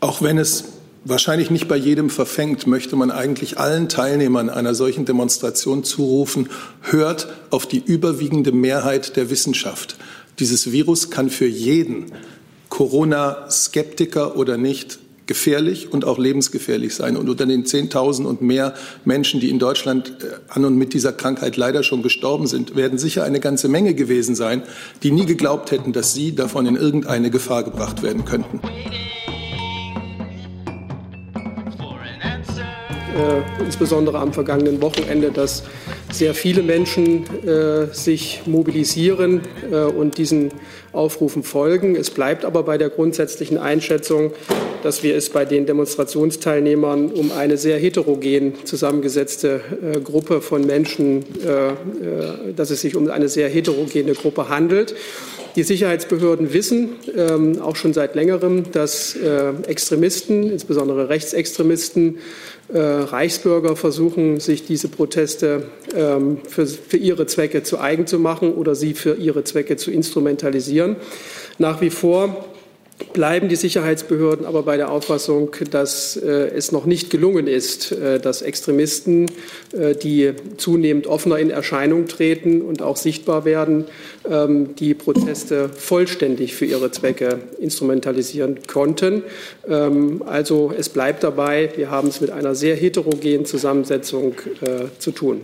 Auch wenn es wahrscheinlich nicht bei jedem verfängt, möchte man eigentlich allen Teilnehmern einer solchen Demonstration zurufen, hört auf die überwiegende Mehrheit der Wissenschaft. Dieses Virus kann für jeden, Corona-Skeptiker oder nicht, gefährlich und auch lebensgefährlich sein. Und unter den 10.000 und mehr Menschen, die in Deutschland äh, an und mit dieser Krankheit leider schon gestorben sind, werden sicher eine ganze Menge gewesen sein, die nie geglaubt hätten, dass sie davon in irgendeine Gefahr gebracht werden könnten. Äh, insbesondere am vergangenen Wochenende, dass sehr viele Menschen äh, sich mobilisieren äh, und diesen Aufrufen folgen. Es bleibt aber bei der grundsätzlichen Einschätzung, dass wir es bei den Demonstrationsteilnehmern um eine sehr heterogen zusammengesetzte äh, Gruppe von Menschen, äh, äh, dass es sich um eine sehr heterogene Gruppe handelt. Die Sicherheitsbehörden wissen ähm, auch schon seit längerem, dass äh, Extremisten, insbesondere Rechtsextremisten, äh, Reichsbürger versuchen, sich diese Proteste ähm, für, für ihre Zwecke zu eigen zu machen oder sie für ihre Zwecke zu instrumentalisieren. Nach wie vor bleiben die Sicherheitsbehörden aber bei der Auffassung, dass äh, es noch nicht gelungen ist, äh, dass Extremisten, äh, die zunehmend offener in Erscheinung treten und auch sichtbar werden, ähm, die Proteste vollständig für ihre Zwecke instrumentalisieren konnten. Ähm, also es bleibt dabei, wir haben es mit einer sehr heterogenen Zusammensetzung äh, zu tun.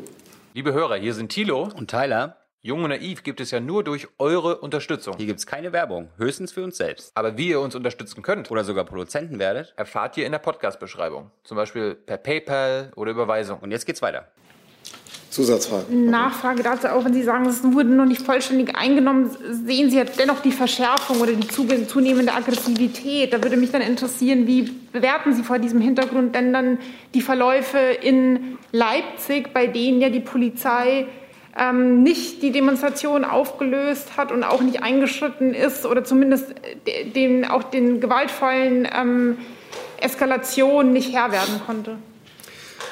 Liebe Hörer, hier sind Thilo und Tyler. Jung und Naiv gibt es ja nur durch eure Unterstützung. Hier gibt es keine Werbung, höchstens für uns selbst. Aber wie ihr uns unterstützen könnt oder sogar Produzenten werdet, erfahrt ihr in der Podcast-Beschreibung. Zum Beispiel per PayPal oder Überweisung. Und jetzt geht's weiter. Zusatzfrage. Nachfrage dazu, auch wenn Sie sagen, es wurde noch nicht vollständig eingenommen, sehen Sie jetzt dennoch die Verschärfung oder die zunehmende Aggressivität. Da würde mich dann interessieren, wie bewerten Sie vor diesem Hintergrund denn dann die Verläufe in Leipzig, bei denen ja die Polizei ähm, nicht die Demonstration aufgelöst hat und auch nicht eingeschritten ist oder zumindest den, auch den gewaltvollen ähm, Eskalationen nicht Herr werden konnte?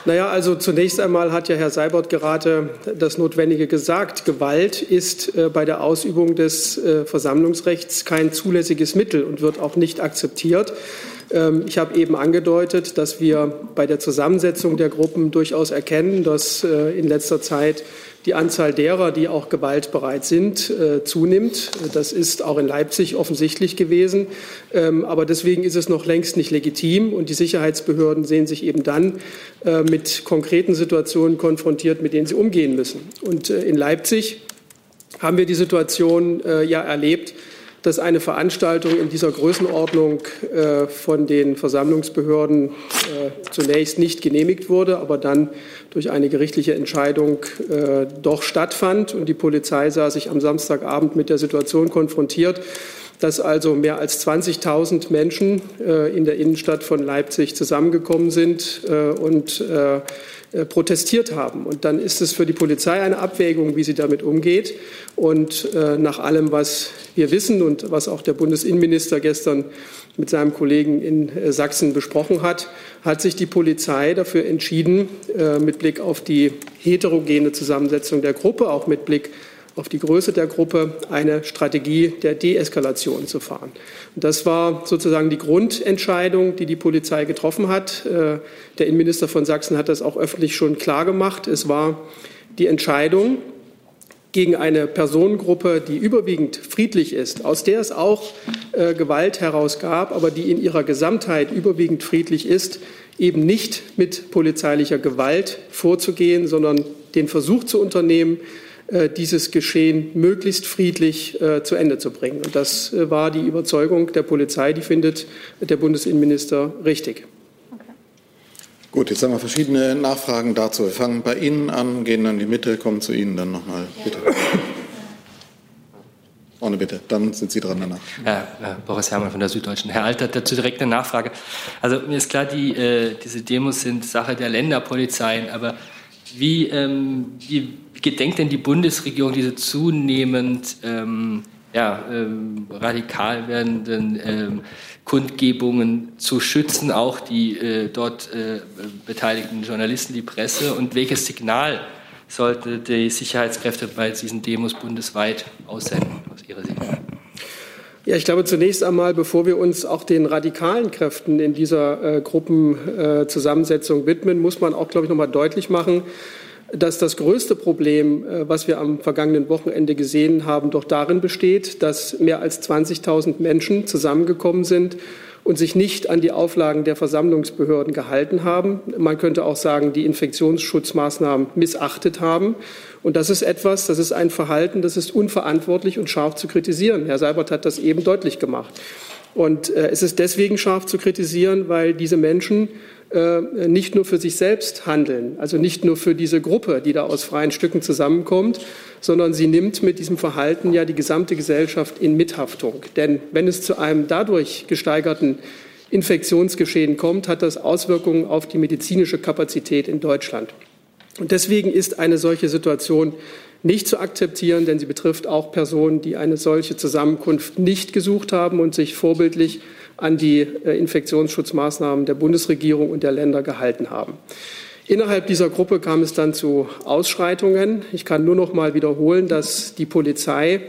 Naja, also zunächst einmal hat ja Herr Seibert gerade das Notwendige gesagt. Gewalt ist äh, bei der Ausübung des äh, Versammlungsrechts kein zulässiges Mittel und wird auch nicht akzeptiert. Ähm, ich habe eben angedeutet, dass wir bei der Zusammensetzung der Gruppen durchaus erkennen, dass äh, in letzter Zeit die Anzahl derer, die auch gewaltbereit sind, äh, zunimmt. Das ist auch in Leipzig offensichtlich gewesen. Ähm, aber deswegen ist es noch längst nicht legitim. Und die Sicherheitsbehörden sehen sich eben dann äh, mit konkreten Situationen konfrontiert, mit denen sie umgehen müssen. Und in Leipzig haben wir die Situation ja erlebt, dass eine Veranstaltung in dieser Größenordnung äh, von den Versammlungsbehörden äh, zunächst nicht genehmigt wurde, aber dann durch eine gerichtliche Entscheidung äh, doch stattfand. Und die Polizei sah sich am Samstagabend mit der Situation konfrontiert, dass also mehr als 20.000 Menschen äh, in der Innenstadt von Leipzig zusammengekommen sind äh, und äh, protestiert haben. Und dann ist es für die Polizei eine Abwägung, wie sie damit umgeht. Und äh, nach allem, was wir wissen und was auch der Bundesinnenminister gestern mit seinem Kollegen in äh, Sachsen besprochen hat, hat sich die Polizei dafür entschieden, äh, mit Blick auf die heterogene Zusammensetzung der Gruppe, auch mit Blick auf die Größe der Gruppe eine Strategie der Deeskalation zu fahren. Und das war sozusagen die Grundentscheidung, die die Polizei getroffen hat. Äh, der Innenminister von Sachsen hat das auch öffentlich schon klar gemacht. Es war die Entscheidung gegen eine Personengruppe, die überwiegend friedlich ist, aus der es auch äh, Gewalt herausgab, aber die in ihrer Gesamtheit überwiegend friedlich ist, eben nicht mit polizeilicher Gewalt vorzugehen, sondern den Versuch zu unternehmen, dieses Geschehen möglichst friedlich äh, zu Ende zu bringen. Und das äh, war die Überzeugung der Polizei, die findet der Bundesinnenminister richtig. Gut, jetzt haben wir verschiedene Nachfragen dazu. Wir fangen bei Ihnen an, gehen dann in die Mitte, kommen zu Ihnen dann nochmal. Bitte. Vorne bitte, dann sind Sie dran danach. Ja, äh, Boris Herrmann von der Süddeutschen. Herr Alter, dazu direkt eine Nachfrage. Also mir ist klar, die, äh, diese Demos sind Sache der Länderpolizeien, aber wie, ähm, wie gedenkt denn die Bundesregierung diese zunehmend ähm, ja, ähm, radikal werdenden ähm, Kundgebungen zu schützen, auch die äh, dort äh, beteiligten Journalisten, die Presse? Und welches Signal sollten die Sicherheitskräfte bei diesen Demos bundesweit aussenden, aus Ihrer Sicht? Ja, ich glaube zunächst einmal, bevor wir uns auch den radikalen Kräften in dieser äh, Gruppenzusammensetzung äh, widmen, muss man auch, glaube ich, noch mal deutlich machen, dass das größte Problem, äh, was wir am vergangenen Wochenende gesehen haben, doch darin besteht, dass mehr als 20.000 Menschen zusammengekommen sind und sich nicht an die Auflagen der Versammlungsbehörden gehalten haben. Man könnte auch sagen, die Infektionsschutzmaßnahmen missachtet haben. Und das ist etwas, das ist ein Verhalten, das ist unverantwortlich und scharf zu kritisieren. Herr Seibert hat das eben deutlich gemacht. Und äh, es ist deswegen scharf zu kritisieren, weil diese Menschen äh, nicht nur für sich selbst handeln, also nicht nur für diese Gruppe, die da aus freien Stücken zusammenkommt, sondern sie nimmt mit diesem Verhalten ja die gesamte Gesellschaft in Mithaftung. Denn wenn es zu einem dadurch gesteigerten Infektionsgeschehen kommt, hat das Auswirkungen auf die medizinische Kapazität in Deutschland. Und deswegen ist eine solche Situation nicht zu akzeptieren, denn sie betrifft auch Personen, die eine solche Zusammenkunft nicht gesucht haben und sich vorbildlich an die äh, Infektionsschutzmaßnahmen der Bundesregierung und der Länder gehalten haben. Innerhalb dieser Gruppe kam es dann zu Ausschreitungen. Ich kann nur noch mal wiederholen, dass die Polizei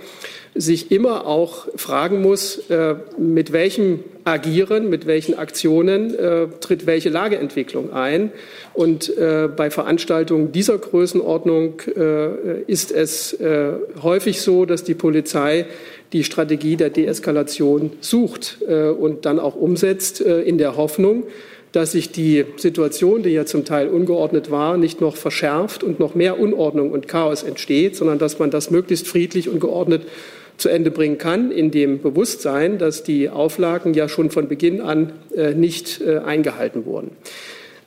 sich immer auch fragen muss, äh, mit welchem Agieren, mit welchen Aktionen äh, tritt welche Lageentwicklung ein. Und äh, bei Veranstaltungen dieser Größenordnung ist es häufig so, dass die Polizei die Strategie der Deeskalation sucht und dann auch umsetzt in der Hoffnung, dass sich die Situation, die ja zum Teil ungeordnet war, nicht noch verschärft und noch mehr Unordnung und Chaos entsteht, sondern dass man das möglichst friedlich und geordnet zu Ende bringen kann, in dem Bewusstsein, dass die Auflagen ja schon von Beginn an äh, nicht äh, eingehalten wurden.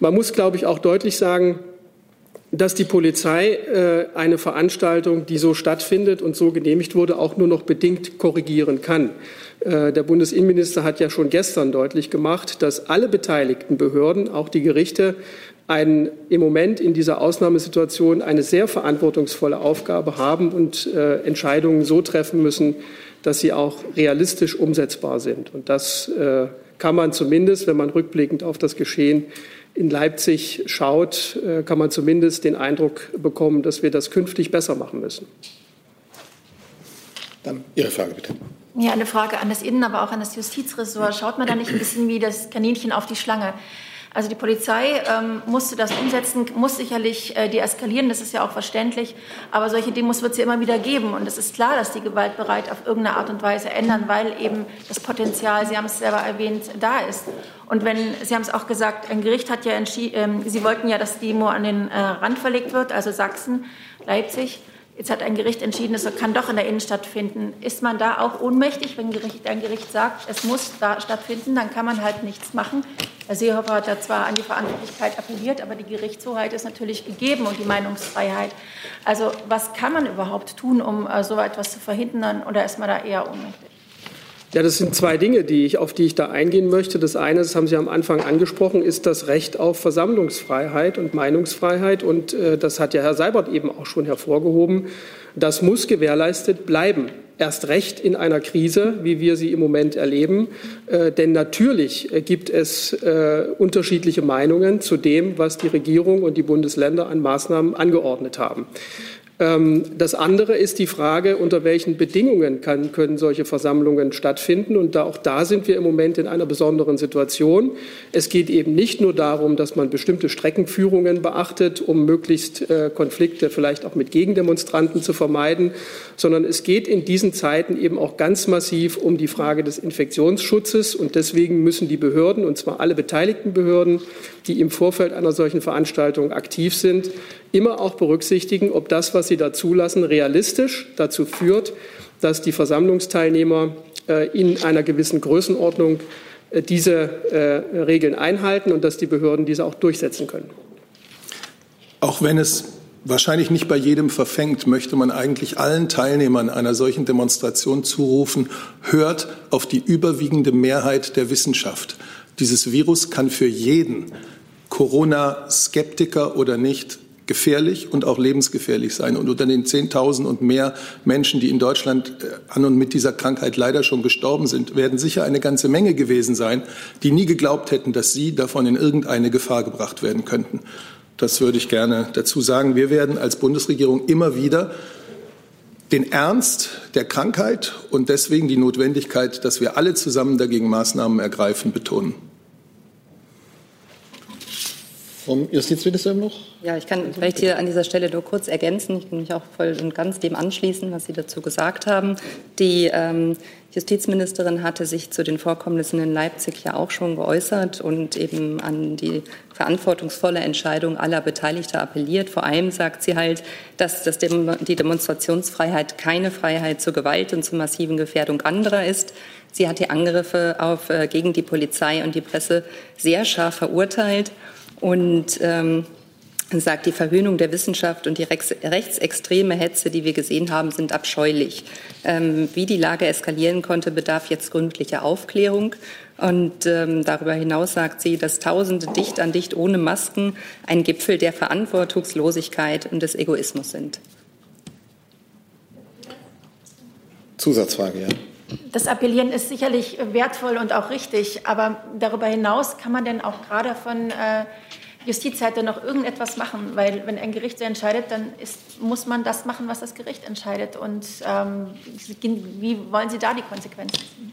Man muss, glaube ich, auch deutlich sagen, dass die Polizei äh, eine Veranstaltung, die so stattfindet und so genehmigt wurde, auch nur noch bedingt korrigieren kann. Der Bundesinnenminister hat ja schon gestern deutlich gemacht, dass alle beteiligten Behörden, auch die Gerichte, ein, im Moment in dieser Ausnahmesituation eine sehr verantwortungsvolle Aufgabe haben und äh, Entscheidungen so treffen müssen, dass sie auch realistisch umsetzbar sind. Und das äh, kann man zumindest, wenn man rückblickend auf das Geschehen in Leipzig schaut, äh, kann man zumindest den Eindruck bekommen, dass wir das künftig besser machen müssen. Dann Ihre Frage bitte. Ja, eine Frage an das Innen, aber auch an das Justizressort. Schaut man da nicht ein bisschen wie das Kaninchen auf die Schlange? Also die Polizei ähm, musste das umsetzen, muss sicherlich äh, deeskalieren, das ist ja auch verständlich. Aber solche Demos wird es ja immer wieder geben. Und es ist klar, dass die gewaltbereit auf irgendeine Art und Weise ändern, weil eben das Potenzial, Sie haben es selber erwähnt, da ist. Und wenn, Sie haben es auch gesagt, ein Gericht hat ja entschieden, äh, Sie wollten ja, dass die Demo an den äh, Rand verlegt wird, also Sachsen, Leipzig. Jetzt hat ein Gericht entschieden, es kann doch in der Innenstadt finden. Ist man da auch ohnmächtig, wenn ein Gericht sagt, es muss da stattfinden, dann kann man halt nichts machen. Herr Seehofer hat da zwar an die Verantwortlichkeit appelliert, aber die Gerichtshoheit ist natürlich gegeben und die Meinungsfreiheit. Also was kann man überhaupt tun, um äh, so etwas zu verhindern oder ist man da eher ohnmächtig? Ja, das sind zwei Dinge, die ich, auf die ich da eingehen möchte. Das eine, das haben Sie am Anfang angesprochen, ist das Recht auf Versammlungsfreiheit und Meinungsfreiheit. Und äh, das hat ja Herr Seibert eben auch schon hervorgehoben. Das muss gewährleistet bleiben. Erst recht in einer Krise, wie wir sie im Moment erleben. Äh, denn natürlich gibt es äh, unterschiedliche Meinungen zu dem, was die Regierung und die Bundesländer an Maßnahmen angeordnet haben. Ähm, das andere ist die Frage, unter welchen Bedingungen kann, können solche Versammlungen stattfinden. Und da, auch da sind wir im Moment in einer besonderen Situation. Es geht eben nicht nur darum, dass man bestimmte Streckenführungen beachtet, um möglichst äh, Konflikte vielleicht auch mit Gegendemonstranten zu vermeiden, sondern es geht in diesen Zeiten eben auch ganz massiv um die Frage des Infektionsschutzes. Und deswegen müssen die Behörden, und zwar alle beteiligten Behörden, die im Vorfeld einer solchen Veranstaltung aktiv sind, immer auch berücksichtigen, ob das, was sie da zulassen, realistisch dazu führt, dass die Versammlungsteilnehmer äh, in einer gewissen Größenordnung äh, diese äh, Regeln einhalten und dass die Behörden diese auch durchsetzen können. Auch wenn es wahrscheinlich nicht bei jedem verfängt, möchte man eigentlich allen Teilnehmern einer solchen Demonstration zurufen, hört auf die überwiegende Mehrheit der Wissenschaft. Dieses Virus kann für jeden, Corona-Skeptiker oder nicht, gefährlich und auch lebensgefährlich sein. Und unter den 10.000 und mehr Menschen, die in Deutschland äh, an und mit dieser Krankheit leider schon gestorben sind, werden sicher eine ganze Menge gewesen sein, die nie geglaubt hätten, dass sie davon in irgendeine Gefahr gebracht werden könnten. Das würde ich gerne dazu sagen. Wir werden als Bundesregierung immer wieder den Ernst der Krankheit und deswegen die Notwendigkeit, dass wir alle zusammen dagegen Maßnahmen ergreifen, betonen. Vom Justizministerium noch? Ja, ich kann vielleicht hier an dieser Stelle nur kurz ergänzen. Ich kann mich auch voll und ganz dem anschließen, was Sie dazu gesagt haben. Die ähm, Justizministerin hatte sich zu den Vorkommnissen in Leipzig ja auch schon geäußert und eben an die verantwortungsvolle Entscheidung aller Beteiligter appelliert. Vor allem sagt sie halt, dass das die Demonstrationsfreiheit keine Freiheit zur Gewalt und zur massiven Gefährdung anderer ist. Sie hat die Angriffe auf, äh, gegen die Polizei und die Presse sehr scharf verurteilt und ähm, sagt, die Verhöhnung der Wissenschaft und die rechtsextreme Hetze, die wir gesehen haben, sind abscheulich. Ähm, wie die Lage eskalieren konnte, bedarf jetzt gründlicher Aufklärung. Und ähm, darüber hinaus sagt sie, dass Tausende dicht an dicht ohne Masken ein Gipfel der Verantwortungslosigkeit und des Egoismus sind. Zusatzfrage, ja. Das Appellieren ist sicherlich wertvoll und auch richtig, aber darüber hinaus kann man denn auch gerade von äh, Justizseite noch irgendetwas machen, weil wenn ein Gericht so entscheidet, dann ist, muss man das machen, was das Gericht entscheidet. Und ähm, wie wollen Sie da die Konsequenzen ziehen?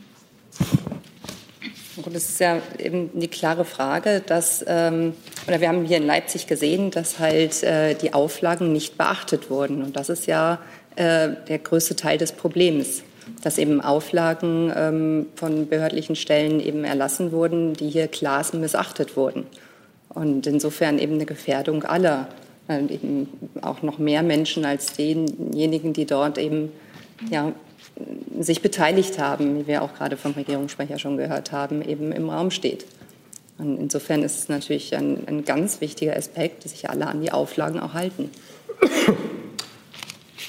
Und es ist ja eben die klare Frage, dass, ähm, oder wir haben hier in Leipzig gesehen, dass halt äh, die Auflagen nicht beachtet wurden. Und das ist ja äh, der größte Teil des Problems, dass eben Auflagen ähm, von behördlichen Stellen eben erlassen wurden, die hier klar missachtet wurden. Und insofern eben eine Gefährdung aller, und eben auch noch mehr Menschen als denjenigen, die dort eben ja, sich beteiligt haben, wie wir auch gerade vom Regierungssprecher schon gehört haben, eben im Raum steht. Und insofern ist es natürlich ein, ein ganz wichtiger Aspekt, dass sich alle an die Auflagen auch halten.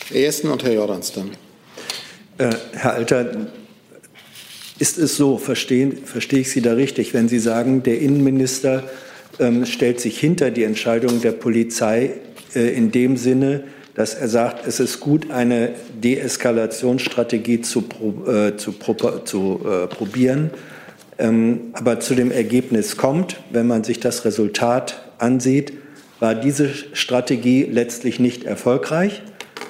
Herr Jessen und Herr Jordans dann. Äh, Herr Alter, ist es so, verstehe, verstehe ich Sie da richtig, wenn Sie sagen, der Innenminister ähm, stellt sich hinter die Entscheidung der Polizei äh, in dem Sinne, dass er sagt, es ist gut, eine Deeskalationsstrategie zu, äh, zu, zu äh, probieren, ähm, aber zu dem Ergebnis kommt, wenn man sich das Resultat ansieht, war diese Strategie letztlich nicht erfolgreich.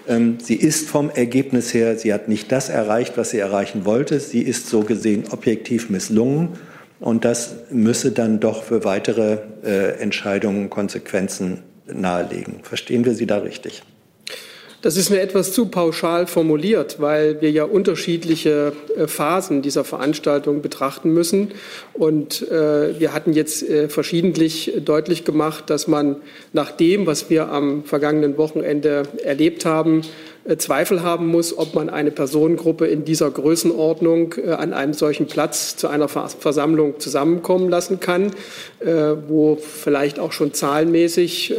Ähm, sie ist vom Ergebnis her, sie hat nicht das erreicht, was sie erreichen wollte. Sie ist so gesehen objektiv misslungen. Und das müsse dann doch für weitere äh, Entscheidungen Konsequenzen nahelegen. Verstehen wir Sie da richtig? Das ist mir etwas zu pauschal formuliert, weil wir ja unterschiedliche äh, Phasen dieser Veranstaltung betrachten müssen. Und äh, wir hatten jetzt äh, verschiedentlich deutlich gemacht, dass man nach dem, was wir am vergangenen Wochenende erlebt haben, Zweifel haben muss, ob man eine Personengruppe in dieser Größenordnung äh, an einem solchen Platz zu einer Versammlung zusammenkommen lassen kann, äh, wo vielleicht auch schon zahlenmäßig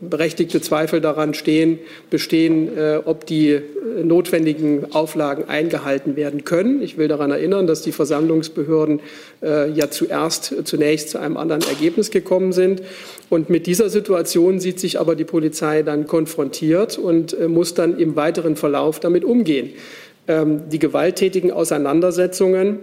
berechtigte Zweifel daran stehen, bestehen, ob die notwendigen Auflagen eingehalten werden können. Ich will daran erinnern, dass die Versammlungsbehörden ja zuerst zunächst zu einem anderen Ergebnis gekommen sind. Und mit dieser Situation sieht sich aber die Polizei dann konfrontiert und muss dann dann im weiteren Verlauf damit umgehen. Ähm, die gewalttätigen Auseinandersetzungen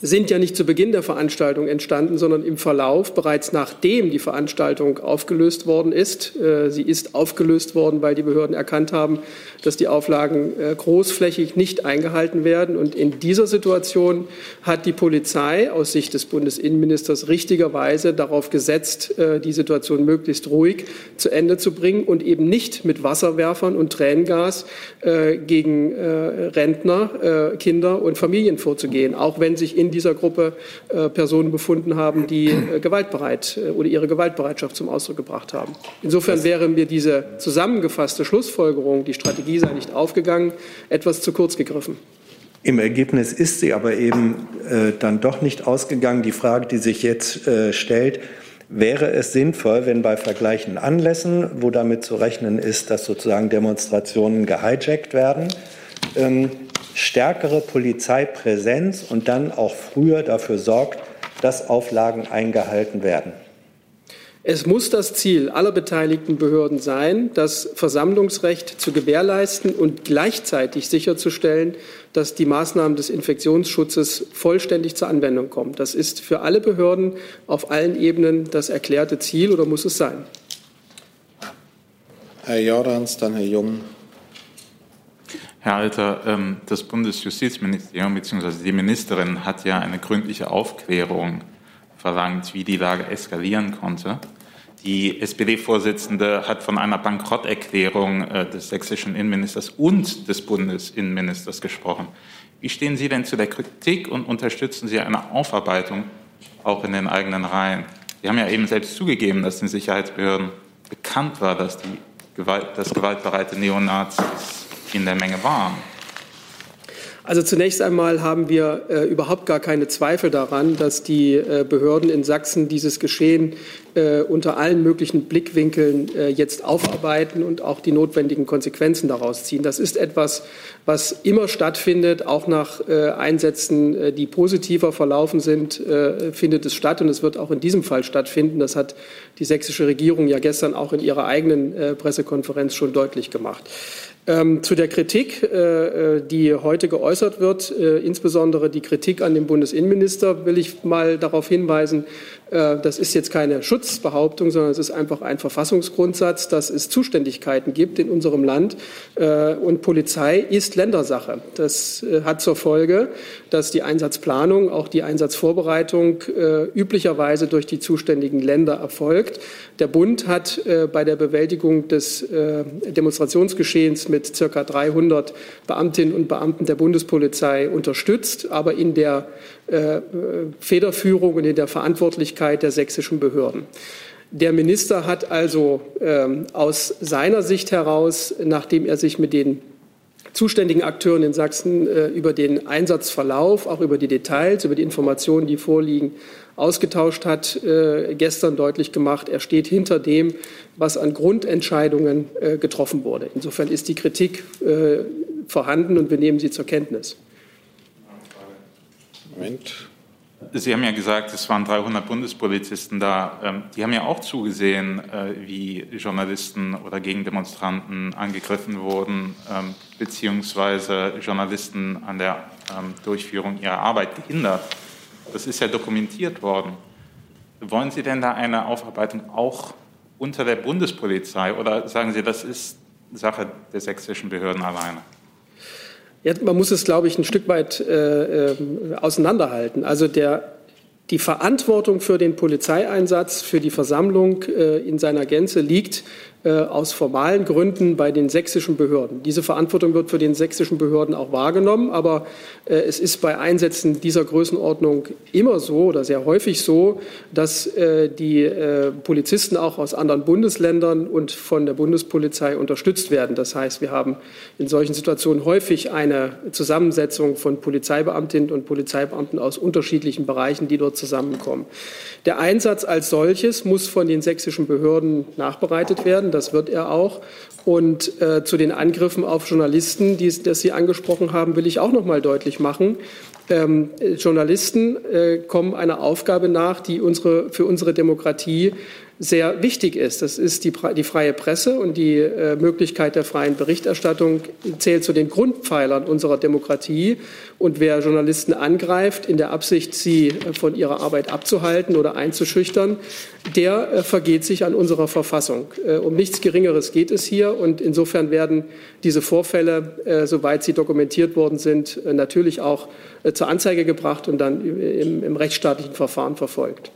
sind ja nicht zu Beginn der Veranstaltung entstanden, sondern im Verlauf, bereits nachdem die Veranstaltung aufgelöst worden ist. Äh, sie ist aufgelöst worden, weil die Behörden erkannt haben, dass die Auflagen äh, großflächig nicht eingehalten werden. Und in dieser Situation hat die Polizei aus Sicht des Bundesinnenministers richtigerweise darauf gesetzt, äh, die Situation möglichst ruhig zu Ende zu bringen und eben nicht mit Wasserwerfern und Tränengas gegen Rentner, Kinder und Familien vorzugehen, auch wenn sich in in dieser Gruppe äh, Personen befunden haben, die äh, gewaltbereit äh, oder ihre Gewaltbereitschaft zum Ausdruck gebracht haben. Insofern wäre mir diese zusammengefasste Schlussfolgerung, die Strategie sei nicht aufgegangen, etwas zu kurz gegriffen. Im Ergebnis ist sie aber eben äh, dann doch nicht ausgegangen. Die Frage, die sich jetzt äh, stellt, wäre es sinnvoll, wenn bei vergleichenden Anlässen, wo damit zu rechnen ist, dass sozusagen Demonstrationen gehijackt werden, ähm, stärkere Polizeipräsenz und dann auch früher dafür sorgt, dass Auflagen eingehalten werden. Es muss das Ziel aller beteiligten Behörden sein, das Versammlungsrecht zu gewährleisten und gleichzeitig sicherzustellen, dass die Maßnahmen des Infektionsschutzes vollständig zur Anwendung kommen. Das ist für alle Behörden auf allen Ebenen das erklärte Ziel oder muss es sein. Herr Jordans, dann Herr Jung. Herr Alter, ähm, das Bundesjustizministerium bzw. die Ministerin hat ja eine gründliche Aufklärung verlangt, wie die Lage eskalieren konnte. Die SPD-Vorsitzende hat von einer Bankrotterklärung äh, des sächsischen Innenministers und des Bundesinnenministers gesprochen. Wie stehen Sie denn zu der Kritik und unterstützen Sie eine Aufarbeitung auch in den eigenen Reihen? Sie haben ja eben selbst zugegeben, dass den Sicherheitsbehörden bekannt war, dass, die Gewalt, dass gewaltbereite Neonazis in der Menge waren. Also zunächst einmal haben wir äh, überhaupt gar keine Zweifel daran, dass die äh, Behörden in Sachsen dieses Geschehen äh, unter allen möglichen Blickwinkeln äh, jetzt aufarbeiten und auch die notwendigen Konsequenzen daraus ziehen. Das ist etwas, was immer stattfindet, auch nach äh, Einsätzen, äh, die positiver verlaufen sind, findet es statt und es wird auch in diesem Fall stattfinden. Das hat die sächsische Regierung ja gestern auch in ihrer eigenen Pressekonferenz schon deutlich gemacht. Ähm, zu der Kritik, äh, äh, die heute geäußert wird, äh, insbesondere die Kritik an den Bundesinnenminister, will ich mal darauf hinweisen, das ist jetzt keine Schutzbehauptung, sondern es ist einfach ein Verfassungsgrundsatz, dass es Zuständigkeiten gibt in unserem Land. Äh, und Polizei ist Ländersache. Das äh, hat zur Folge, dass die Einsatzplanung, auch die Einsatzvorbereitung üblicherweise durch die zuständigen Länder erfolgt. Der Bund hat bei der Bewältigung des Demonstrationsgeschehens mit circa 300 Beamtinnen und Beamten der Bundespolizei unterstützt, aber in der äh, Federführung und in der Verantwortlichkeit der sächsischen Behörden. Der Minister hat also ähm, aus seiner Sicht heraus, nachdem er sich mit den zuständigen Akteuren in Sachsen äh, über den Einsatzverlauf, auch über die Details, über die Informationen, die vorliegen, ausgetauscht hat, äh, gestern deutlich gemacht, er steht hinter dem, was an Grundentscheidungen äh, getroffen wurde. Insofern ist die Kritik äh, vorhanden und wir nehmen sie zur Kenntnis. Moment. Sie haben ja gesagt, es waren 300 Bundespolizisten da. Ähm, die haben ja auch zugesehen, äh, wie Journalisten oder Gegendemonstranten angegriffen wurden, ähm, beziehungsweise Journalisten an der ähm, Durchführung ihrer Arbeit gehindert. Das ist ja dokumentiert worden. Wollen Sie denn da eine Aufarbeitung auch unter der Bundespolizei oder sagen Sie, das ist Sache der sächsischen Behörden alleine? Ja, man muss es, glaube ich, ein Stück weit äh, äh, auseinanderhalten. Also der, die Verantwortung für den Polizeieinsatz, für die Versammlung äh, in seiner Gänze liegt aus formalen Gründen bei den sächsischen Behörden. Diese Verantwortung wird für den sächsischen Behörden auch wahrgenommen, aber äh, es ist bei Einsätzen dieser Größenordnung immer so oder sehr häufig so, dass äh, die Polizisten auch aus anderen Bundesländern und von der Bundespolizei unterstützt werden. Das heißt, wir haben in solchen Situationen häufig eine Zusammensetzung von Polizeibeamtinnen und Polizeibeamten aus unterschiedlichen Bereichen, die dort zusammenkommen. Der Einsatz als solches muss von den sächsischen Behörden nachbereitet werden. Das wird er auch. Und äh, zu den Angriffen auf Journalisten, die das Sie angesprochen haben, will ich auch noch mal deutlich machen. Ähm, Journalisten äh, kommen einer Aufgabe nach, die unsere, für unsere Demokratie sehr wichtig ist. Das ist die, die freie Presse und die äh, Möglichkeit der freien Berichterstattung zählt zu den Grundpfeilern unserer Demokratie. Und wer Journalisten angreift, in der Absicht, sie äh, von ihrer Arbeit abzuhalten oder einzuschüchtern, der äh, vergeht sich an unserer Verfassung. Äh, um nichts Geringeres geht es hier. Und insofern werden diese Vorfälle, äh, soweit sie dokumentiert worden sind, äh, natürlich auch zur Anzeige gebracht und dann im, im rechtsstaatlichen Verfahren verfolgt.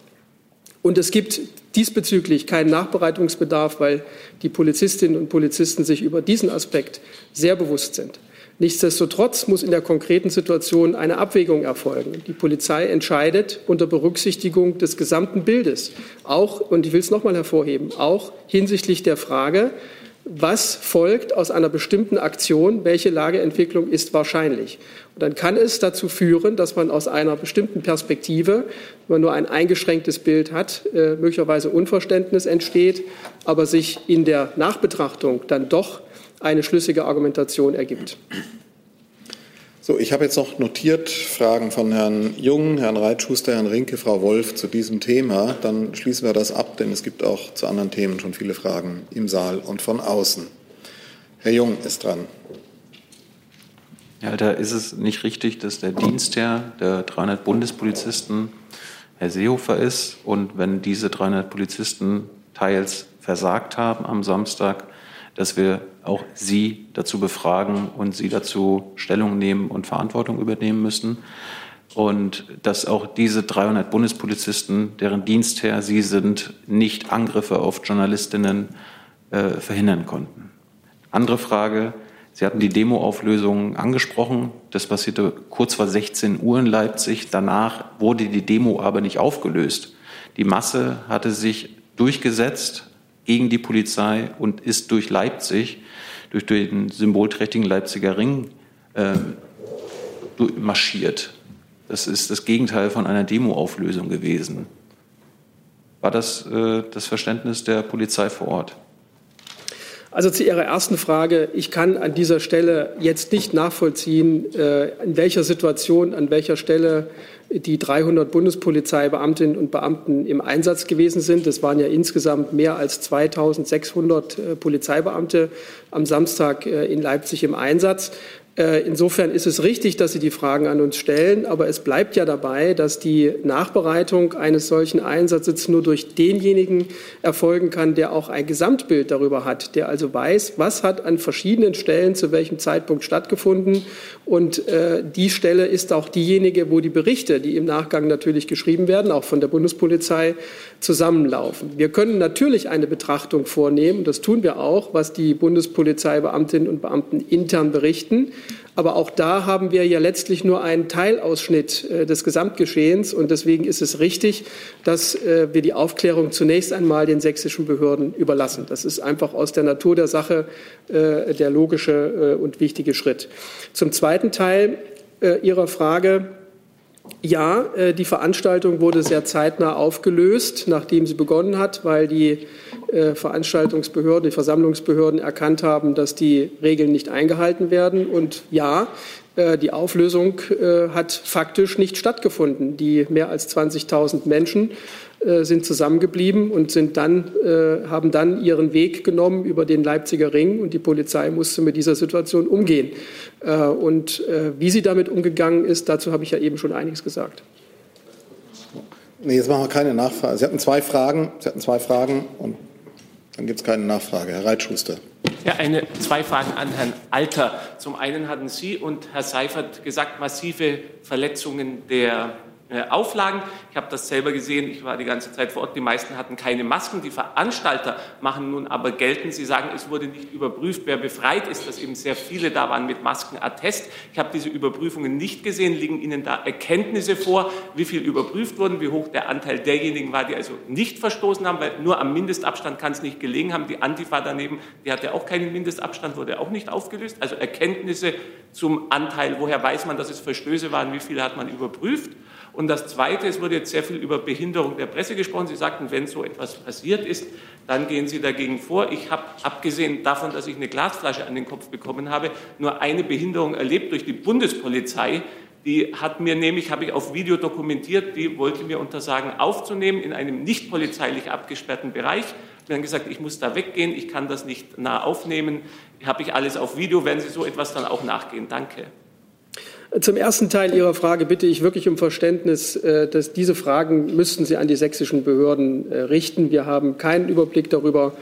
Und es gibt diesbezüglich keinen Nachbereitungsbedarf, weil die Polizistinnen und Polizisten sich über diesen Aspekt sehr bewusst sind. Nichtsdestotrotz muss in der konkreten Situation eine Abwägung erfolgen. Die Polizei entscheidet unter Berücksichtigung des gesamten Bildes, auch, und ich will es noch mal hervorheben, auch hinsichtlich der Frage, was folgt aus einer bestimmten Aktion, welche Lageentwicklung ist wahrscheinlich. Und dann kann es dazu führen, dass man aus einer bestimmten Perspektive, wenn man nur ein eingeschränktes Bild hat, äh, möglicherweise Unverständnis entsteht, aber sich in der Nachbetrachtung dann doch eine schlüssige Argumentation ergibt. So, ich habe jetzt noch notiert Fragen von Herrn Jung, Herrn Reitschuster, Herrn Rinke, Frau Wolf zu diesem Thema. Dann schließen wir das ab, denn es gibt auch zu anderen Themen schon viele Fragen im Saal und von außen. Herr Jung ist dran. Herr Alter, ist es nicht richtig, dass der Dienstherr der 300 Bundespolizisten Herr Seehofer ist? Und wenn diese 300 Polizisten teils versagt haben am Samstag, dass wir auch Sie dazu befragen und Sie dazu Stellung nehmen und Verantwortung übernehmen müssen. Und dass auch diese 300 Bundespolizisten, deren Dienstherr Sie sind, nicht Angriffe auf Journalistinnen äh, verhindern konnten. Andere Frage. Sie hatten die Demoauflösung angesprochen. Das passierte kurz vor 16 Uhr in Leipzig. Danach wurde die Demo aber nicht aufgelöst. Die Masse hatte sich durchgesetzt gegen die Polizei und ist durch Leipzig, durch den symbolträchtigen Leipziger Ring äh, marschiert. Das ist das Gegenteil von einer Demoauflösung gewesen. War das äh, das Verständnis der Polizei vor Ort? Also zu Ihrer ersten Frage. Ich kann an dieser Stelle jetzt nicht nachvollziehen, äh, in welcher Situation, an welcher Stelle die 300 Bundespolizeibeamtinnen und Beamten im Einsatz gewesen sind. Es waren ja insgesamt mehr als 2600 äh, Polizeibeamte am Samstag äh, in Leipzig im Einsatz. Äh, insofern ist es richtig, dass Sie die Fragen an uns stellen, aber es bleibt ja dabei, dass die Nachbereitung eines solchen Einsatzes nur durch denjenigen erfolgen kann, der auch ein Gesamtbild darüber hat, der also weiß, was hat an verschiedenen Stellen zu welchem Zeitpunkt stattgefunden. Und äh, die Stelle ist auch diejenige, wo die Berichte, die im Nachgang natürlich geschrieben werden, auch von der Bundespolizei, zusammenlaufen. Wir können natürlich eine Betrachtung vornehmen, das tun wir auch, was die Bundespolizeibeamtinnen und Beamten intern berichten. Aber auch da haben wir ja letztlich nur einen Teilausschnitt äh, des Gesamtgeschehens. Und deswegen ist es richtig, dass äh, wir die Aufklärung zunächst einmal den sächsischen Behörden überlassen. Das ist einfach aus der Natur der Sache äh, der logische und wichtige Schritt. Zum zweiten Teil Ihrer Frage ja, äh, die Veranstaltung wurde sehr zeitnah aufgelöst, nachdem sie begonnen hat, weil die äh, Veranstaltungsbehörden, die Versammlungsbehörden erkannt haben, dass die Regeln nicht eingehalten werden. Und ja, äh, die Auflösung hat faktisch nicht stattgefunden. Die mehr als 20.000 Menschen äh, sind zusammengeblieben und sind dann, äh, haben dann ihren Weg genommen über den Leipziger Ring und die Polizei musste mit dieser Situation umgehen. Äh, und wie sie damit umgegangen ist, dazu habe ich ja eben schon einiges gesagt. Nee, jetzt machen wir keine Nachfrage. Sie hatten zwei Fragen, Sie hatten zwei Fragen und dann gibt es keine Nachfrage. Herr Reitschuster. Ja, eine, zwei Fragen an Herrn Alter. Zum einen hatten Sie und Herr Seifert gesagt, massive Verletzungen der Auflagen. Ich habe das selber gesehen, ich war die ganze Zeit vor Ort, die meisten hatten keine Masken. Die Veranstalter machen nun aber geltend, sie sagen, es wurde nicht überprüft, wer befreit ist, dass eben sehr viele da waren mit Maskenattest. Ich habe diese Überprüfungen nicht gesehen. Liegen Ihnen da Erkenntnisse vor, wie viel überprüft wurden, wie hoch der Anteil derjenigen war, die also nicht verstoßen haben, weil nur am Mindestabstand kann es nicht gelegen haben. Die Antifa daneben, die hatte auch keinen Mindestabstand, wurde auch nicht aufgelöst. Also Erkenntnisse zum Anteil, woher weiß man, dass es Verstöße waren, wie viele hat man überprüft. Und das Zweite, es wurde jetzt sehr viel über Behinderung der Presse gesprochen. Sie sagten, wenn so etwas passiert ist, dann gehen Sie dagegen vor. Ich habe, abgesehen davon, dass ich eine Glasflasche an den Kopf bekommen habe, nur eine Behinderung erlebt durch die Bundespolizei. Die hat mir nämlich, habe ich auf Video dokumentiert, die wollte mir untersagen, aufzunehmen in einem nicht polizeilich abgesperrten Bereich. Ich habe dann gesagt, ich muss da weggehen, ich kann das nicht nah aufnehmen. Habe ich alles auf Video, werden Sie so etwas dann auch nachgehen. Danke. Zum ersten Teil Ihrer Frage bitte ich wirklich um Verständnis, äh, dass diese Fragen müssten Sie an die sächsischen Behörden äh, richten. Wir haben keinen Überblick darüber,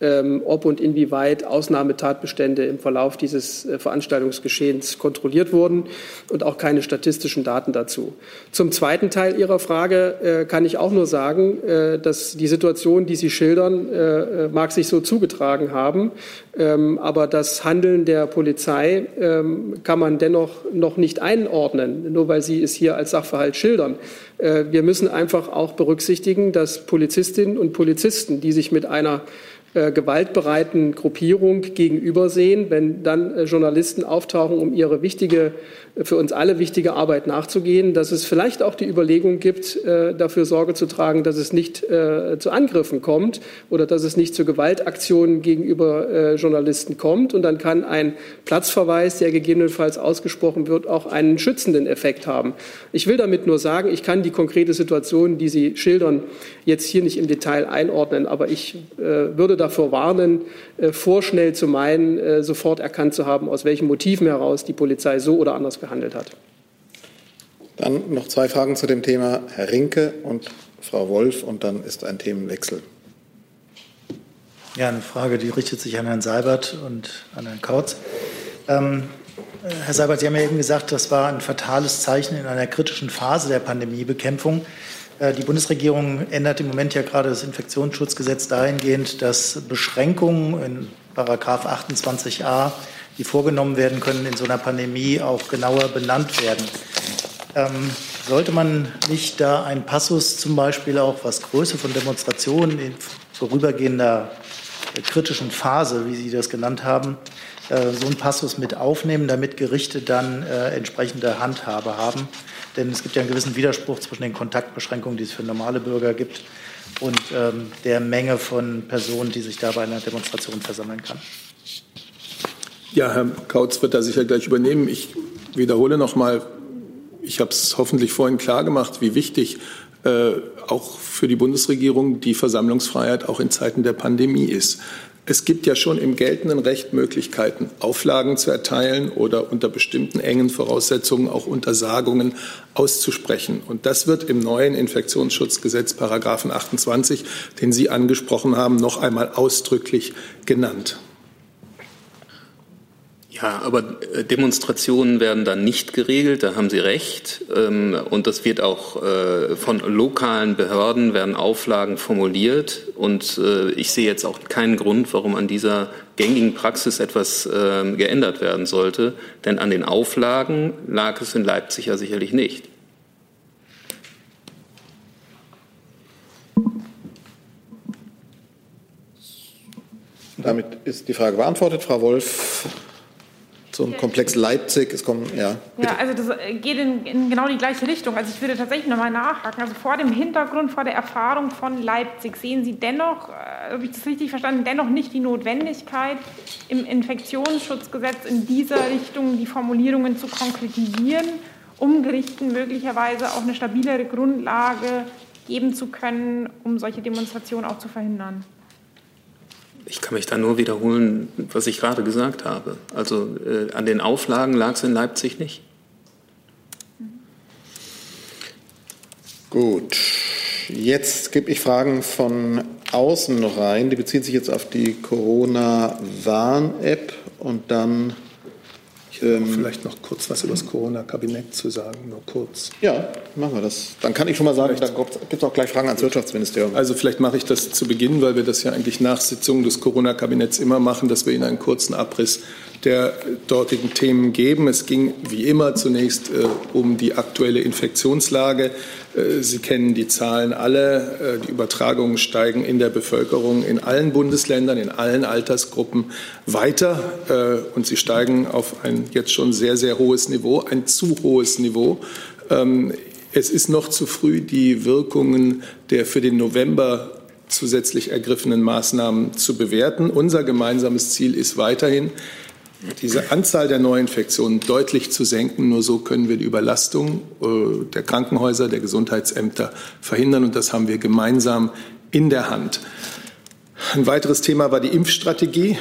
ob und inwieweit Ausnahmetatbestände im Verlauf dieses äh, Veranstaltungsgeschehens kontrolliert wurden und auch keine statistischen Daten dazu. Zum zweiten Teil Ihrer Frage äh, kann ich auch nur sagen, äh, dass die Situation, die Sie schildern, mag sich so zugetragen haben, ähm, aber das Handeln der Polizei ähm, kann man dennoch noch nicht einordnen, nur weil Sie es hier als Sachverhalt schildern. Wir müssen einfach auch berücksichtigen, dass Polizistinnen und Polizisten, die sich mit einer äh, gewaltbereiten Gruppierung gegenübersehen, wenn dann äh, Journalisten auftauchen, um ihre wichtige für uns alle wichtige Arbeit nachzugehen, dass es vielleicht auch die Überlegung gibt, äh, dafür Sorge zu tragen, dass es nicht äh, zu Angriffen kommt oder dass es nicht zu Gewaltaktionen gegenüber äh, Journalisten kommt. Und dann kann ein Platzverweis, der gegebenenfalls ausgesprochen wird, auch einen schützenden Effekt haben. Ich will damit nur sagen, ich kann die konkrete Situation, die Sie schildern, jetzt hier nicht im Detail einordnen, aber ich würde davor warnen, vorschnell zu meinen, sofort erkannt zu haben, aus welchen Motiven heraus die Polizei so oder anders gehandelt hat. Dann noch zwei Fragen zu dem Thema Herr Rinke und Frau Wolf und dann ist ein Themenwechsel. Ja, eine Frage, die richtet sich an Herrn Seibert und an Herrn Kautz. Ähm, Herr Seibert, Sie haben ja eben gesagt, das war ein fatales Zeichen in einer kritischen Phase der Pandemiebekämpfung. Äh, die Bundesregierung ändert im Moment ja gerade das Infektionsschutzgesetz dahingehend, dass Beschränkungen in Paragraph 28a, die vorgenommen werden können, in so einer Pandemie auch genauer benannt werden. Ähm, sollte man nicht da einen Passus zum Beispiel auch, was Größe von Demonstrationen in vorübergehender äh, kritischen Phase, wie Sie das genannt haben, äh, so einen Passus mit aufnehmen, damit Gerichte dann äh, entsprechende Handhabe haben? Denn es gibt ja einen gewissen Widerspruch zwischen den Kontaktbeschränkungen, die es für normale Bürger gibt, und ähm, der Menge von Personen, die sich da bei einer Demonstration versammeln kann. Ja, Herr Kautz wird da sicher gleich übernehmen. Ich wiederhole noch mal, ich habe es hoffentlich vorhin klar gemacht, wie wichtig äh, auch für die Bundesregierung die Versammlungsfreiheit auch in Zeiten der Pandemie ist. Es gibt ja schon im geltenden Recht Möglichkeiten, Auflagen zu erteilen oder unter bestimmten engen Voraussetzungen auch Untersagungen auszusprechen. Und das wird im neuen Infektionsschutzgesetz Paragraphen 28, den Sie angesprochen haben, noch einmal ausdrücklich genannt. Ja, aber äh, Demonstrationen werden dann nicht geregelt, da haben Sie recht. Ähm, und das wird auch äh, von lokalen Behörden werden Auflagen formuliert. Und äh, ich sehe jetzt auch keinen Grund, warum an dieser gängigen Praxis etwas ähm, geändert werden sollte. Denn an den Auflagen lag es in Leipzig ja sicherlich nicht. Damit ist die Frage beantwortet. Frau Wolf zum Komplex Leipzig. Es kommen, ja. Bitte. Ja, also das geht in, in, genau die gleiche Richtung. Also ich würde tatsächlich nochmal nachhaken. Also vor dem Hintergrund, vor der Erfahrung von Leipzig, sehen Sie dennoch, äh, habe ich das richtig verstanden, dennoch nicht die Notwendigkeit, im Infektionsschutzgesetz in dieser Richtung die Formulierungen zu konkretisieren, um Gerichten möglicherweise auch eine stabilere Grundlage geben zu können, um solche Demonstrationen auch zu verhindern? Ich kann mich da nur wiederholen, was ich gerade gesagt habe. Also äh, an den Auflagen lag es in Leipzig nicht. Gut. Jetzt gebe ich Fragen von außen noch rein. Die beziehen sich jetzt auf die Corona-Warn-App und dann ähm, vielleicht noch kurz was über das Corona-Kabinett zu sagen, nur kurz. Ja, machen wir das. Dann kann ich schon mal sagen, vielleicht. da gibt es auch gleich Fragen ans Wirtschaftsministerium. Also vielleicht mache ich das zu Beginn, weil wir das ja eigentlich nach Sitzungen des Corona-Kabinetts immer machen, dass wir Ihnen einen kurzen Abriss der dortigen Themen geben. Es ging wie immer zunächst äh, um die aktuelle Infektionslage. Äh, Sie kennen die Zahlen alle. Äh, die Übertragungen steigen in der Bevölkerung in allen Bundesländern, in allen Altersgruppen weiter. Äh, und sie steigen auf ein jetzt schon sehr, sehr hohes Niveau, ein zu hohes Niveau. Ähm, es ist noch zu früh, die Wirkungen der für den November zusätzlich ergriffenen Maßnahmen zu bewerten. Unser gemeinsames Ziel ist weiterhin, diese Anzahl der Neuinfektionen deutlich zu senken. Nur so können wir die Überlastung äh, der Krankenhäuser, der Gesundheitsämter verhindern. Und das haben wir gemeinsam in der Hand. Ein weiteres Thema war die Impfstrategie.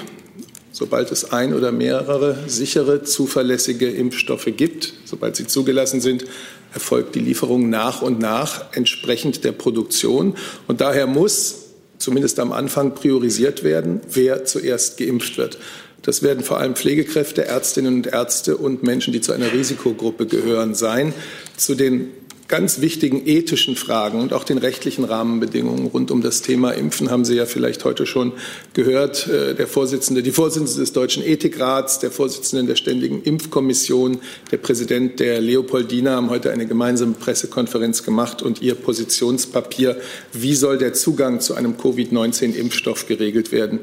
Sobald es ein oder mehrere sichere, zuverlässige Impfstoffe gibt, sobald sie zugelassen sind, erfolgt die Lieferung nach und nach entsprechend der Produktion. Und daher muss zumindest am Anfang priorisiert werden, wer zuerst geimpft wird. Das werden vor allem Pflegekräfte, Ärztinnen und Ärzte und Menschen, die zu einer Risikogruppe gehören, sein. Zu den ganz wichtigen ethischen Fragen und auch den rechtlichen Rahmenbedingungen rund um das Thema Impfen haben Sie ja vielleicht heute schon gehört. Äh, der Vorsitzende, die Vorsitzende des Deutschen Ethikrats, der Vorsitzende der Ständigen Impfkommission, der Präsident der Leopoldina haben heute eine gemeinsame Pressekonferenz gemacht und ihr Positionspapier, wie soll der Zugang zu einem Covid-19-Impfstoff geregelt werden,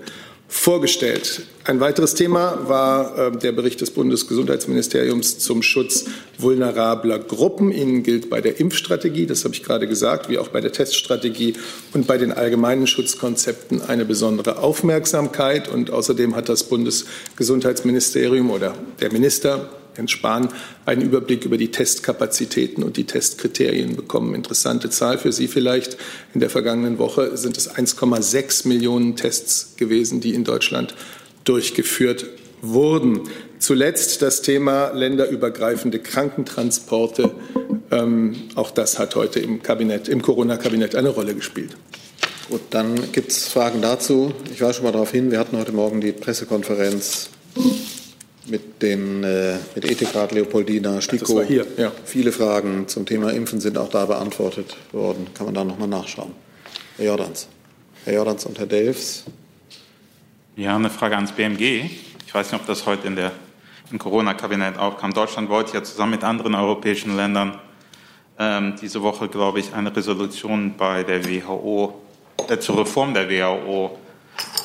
vorgestellt. Ein weiteres Thema war äh, der Bericht des Bundesgesundheitsministeriums zum Schutz vulnerabler Gruppen. Ihnen gilt bei der Impfstrategie, das habe ich gerade gesagt, wie auch bei der Teststrategie und bei den allgemeinen Schutzkonzepten eine besondere Aufmerksamkeit. Und außerdem hat das Bundesgesundheitsministerium oder der Minister Herrn Spahn einen Überblick über die Testkapazitäten und die Testkriterien bekommen. Interessante Zahl für Sie vielleicht. In der vergangenen Woche sind es 1,6 Millionen Tests gewesen, die in Deutschland durchgeführt wurden. Zuletzt das Thema länderübergreifende Krankentransporte. Ähm, auch das hat heute im Kabinett, im Corona-Kabinett eine Rolle gespielt. Gut, dann gibt es Fragen dazu. Ich weise schon mal darauf hin, wir hatten heute Morgen die Pressekonferenz mit, den, äh, mit Ethikrat Leopoldina Stiko. Hier, ja. Viele Fragen zum Thema Impfen sind auch da beantwortet worden. Kann man da nochmal nachschauen. Herr Jordans. Herr Jordans und Herr Delfs. Ja, eine Frage ans BMG. Ich weiß nicht, ob das heute in der, im Corona-Kabinett aufkam. Deutschland wollte ja zusammen mit anderen europäischen Ländern ähm, diese Woche, glaube ich, eine Resolution bei der WHO, äh, zur Reform der WHO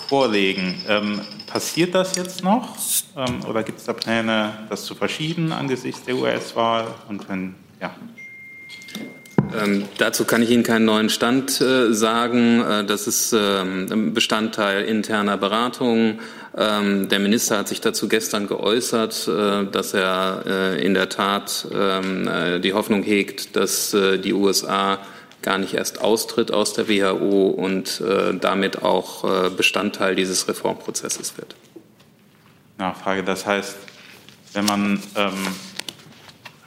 vorlegen. Ähm, passiert das jetzt noch ähm, oder gibt es da Pläne, das zu verschieben angesichts der US-Wahl? Und wenn, ja. Ähm, dazu kann ich Ihnen keinen neuen Stand äh, sagen. Äh, das ist ähm, Bestandteil interner Beratungen. Ähm, der Minister hat sich dazu gestern geäußert, äh, dass er äh, in der Tat ähm, äh, die Hoffnung hegt, dass äh, die USA gar nicht erst austritt aus der WHO und damit auch Bestandteil dieses Reformprozesses wird. Nachfrage. Das heißt, wenn man ähm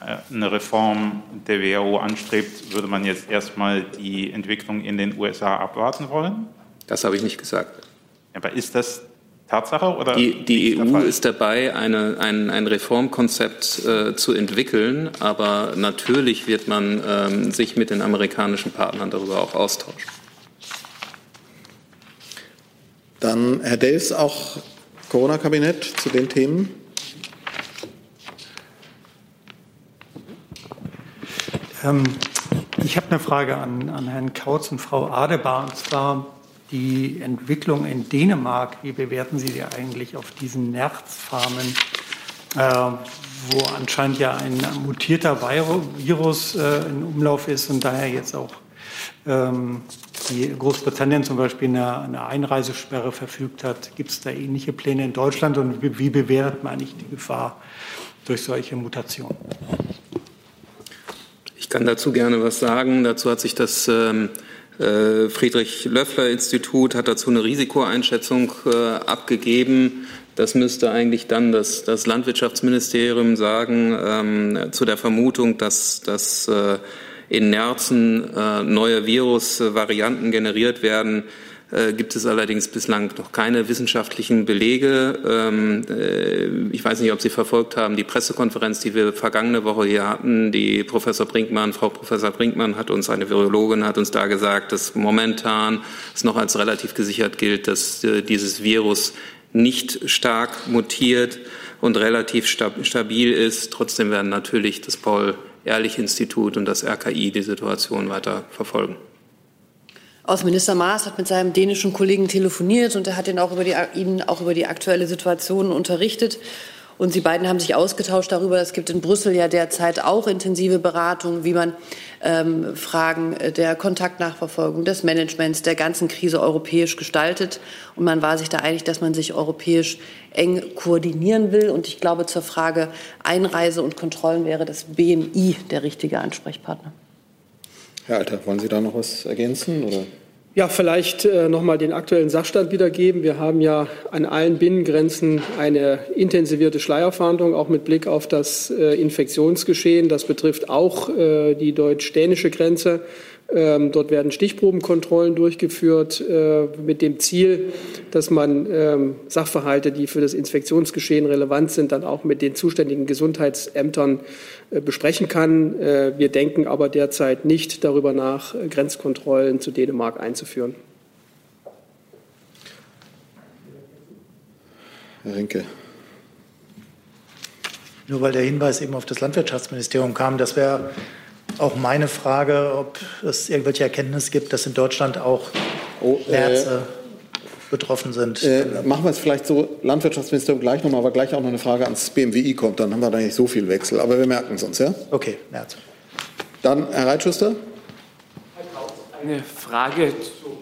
äh, eine Reform der WHO anstrebt, würde man jetzt erstmal die Entwicklung in den USA abwarten wollen? Das habe ich nicht gesagt. Aber ist das Tatsache? Oder die, die EU ist dabei, eine, ein, ein Reformkonzept äh, zu entwickeln, aber natürlich wird man ähm, sich mit den amerikanischen Partnern darüber auch austauschen. Dann Herr Dels, auch Corona-Kabinett zu den Themen. Ähm, ich habe eine Frage an, an, Herrn Kautz und Frau Adebar, und zwar die Entwicklung in Dänemark. Wie bewerten Sie die eigentlich auf diesen Nerzfarmen, äh, wo anscheinend ja ein mutierter Virus äh, in Umlauf ist und daher jetzt auch ähm, die Großbritannien zum Beispiel eine, eine Einreisesperre verfügt hat. Gibt es da ähnliche Pläne in Deutschland und wie, wie bewertet man eigentlich die Gefahr durch solche Mutationen? kann dazu gerne was sagen. Dazu hat sich das ähm, äh, Friedrich Löffler Institut hat dazu eine Risikoeinschätzung äh, abgegeben. Das müsste eigentlich dann das, das Landwirtschaftsministerium sagen ähm, zu der Vermutung, dass, dass äh, in Nerzen äh, neue Virusvarianten generiert werden äh, gibt es allerdings bislang noch keine wissenschaftlichen Belege. Ähm, äh, ich weiß nicht, ob Sie verfolgt haben, die Pressekonferenz, die wir vergangene Woche hier hatten. Die Professor Brinkmann, Frau Professor Brinkmann hat uns, eine Virologin hat uns da gesagt, dass momentan es noch als relativ gesichert gilt, dass äh, dieses Virus nicht stark mutiert und relativ stabil ist. Trotzdem werden natürlich das Paul-Ehrlich-Institut und das RKI die Situation weiter verfolgen. Außenminister Maas hat mit seinem dänischen Kollegen telefoniert und er hat ihn auch über die, ihn auch über die aktuelle Situation unterrichtet. Und sie beiden haben sich ausgetauscht darüber. Es gibt in Brüssel ja derzeit auch intensive Beratungen, wie man ähm, Fragen der Kontaktnachverfolgung, des Managements, der ganzen Krise europäisch gestaltet. Und man war sich da einig, dass man sich europäisch eng koordinieren will. Und ich glaube, zur Frage Einreise und Kontrollen wäre das BMI der richtige Ansprechpartner. Herr Alter, wollen Sie da noch was ergänzen? Oder? Ja, vielleicht äh, noch mal den aktuellen Sachstand wiedergeben. Wir haben ja an allen Binnengrenzen eine intensivierte Schleierfahndung, auch mit Blick auf das äh, Infektionsgeschehen. Das betrifft auch äh, die deutsch-dänische Grenze. Ähm, dort werden Stichprobenkontrollen durchgeführt äh, mit dem Ziel, dass man ähm, Sachverhalte, die für das Infektionsgeschehen relevant sind, dann auch mit den zuständigen Gesundheitsämtern äh, besprechen kann. Äh, wir denken aber derzeit nicht darüber nach, Grenzkontrollen zu Dänemark einzuführen. Herr Rinke. Nur weil der Hinweis eben auf das Landwirtschaftsministerium kam, das wäre auch meine Frage, ob es irgendwelche Erkenntnisse gibt, dass in Deutschland auch oh, Nerze äh, betroffen sind. Äh, machen wir es vielleicht so, Landwirtschaftsministerium gleich nochmal, aber gleich auch noch eine Frage ans BMWI kommt, dann haben wir da nicht so viel Wechsel. Aber wir merken es uns, ja? Okay, Nerze. Dann Herr Reitschuster. Eine Frage zum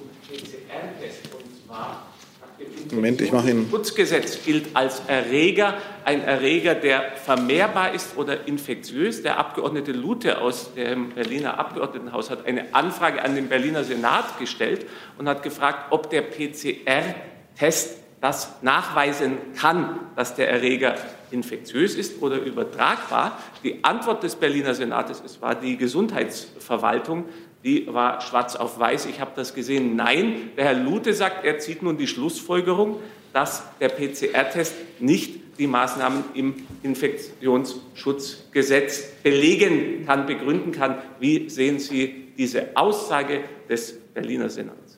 Moment, ich mache ihn. Das Schutzgesetz gilt als Erreger, ein Erreger, der vermehrbar ist oder infektiös. Der Abgeordnete Lute aus dem Berliner Abgeordnetenhaus hat eine Anfrage an den Berliner Senat gestellt und hat gefragt, ob der PCR-Test das nachweisen kann, dass der Erreger infektiös ist oder übertragbar. Die Antwort des Berliner Senates, es war die Gesundheitsverwaltung, die war schwarz auf weiß. Ich habe das gesehen. Nein, der Herr Lute sagt, er zieht nun die Schlussfolgerung, dass der PCR-Test nicht die Maßnahmen im Infektionsschutzgesetz belegen kann, begründen kann. Wie sehen Sie diese Aussage des Berliner Senats?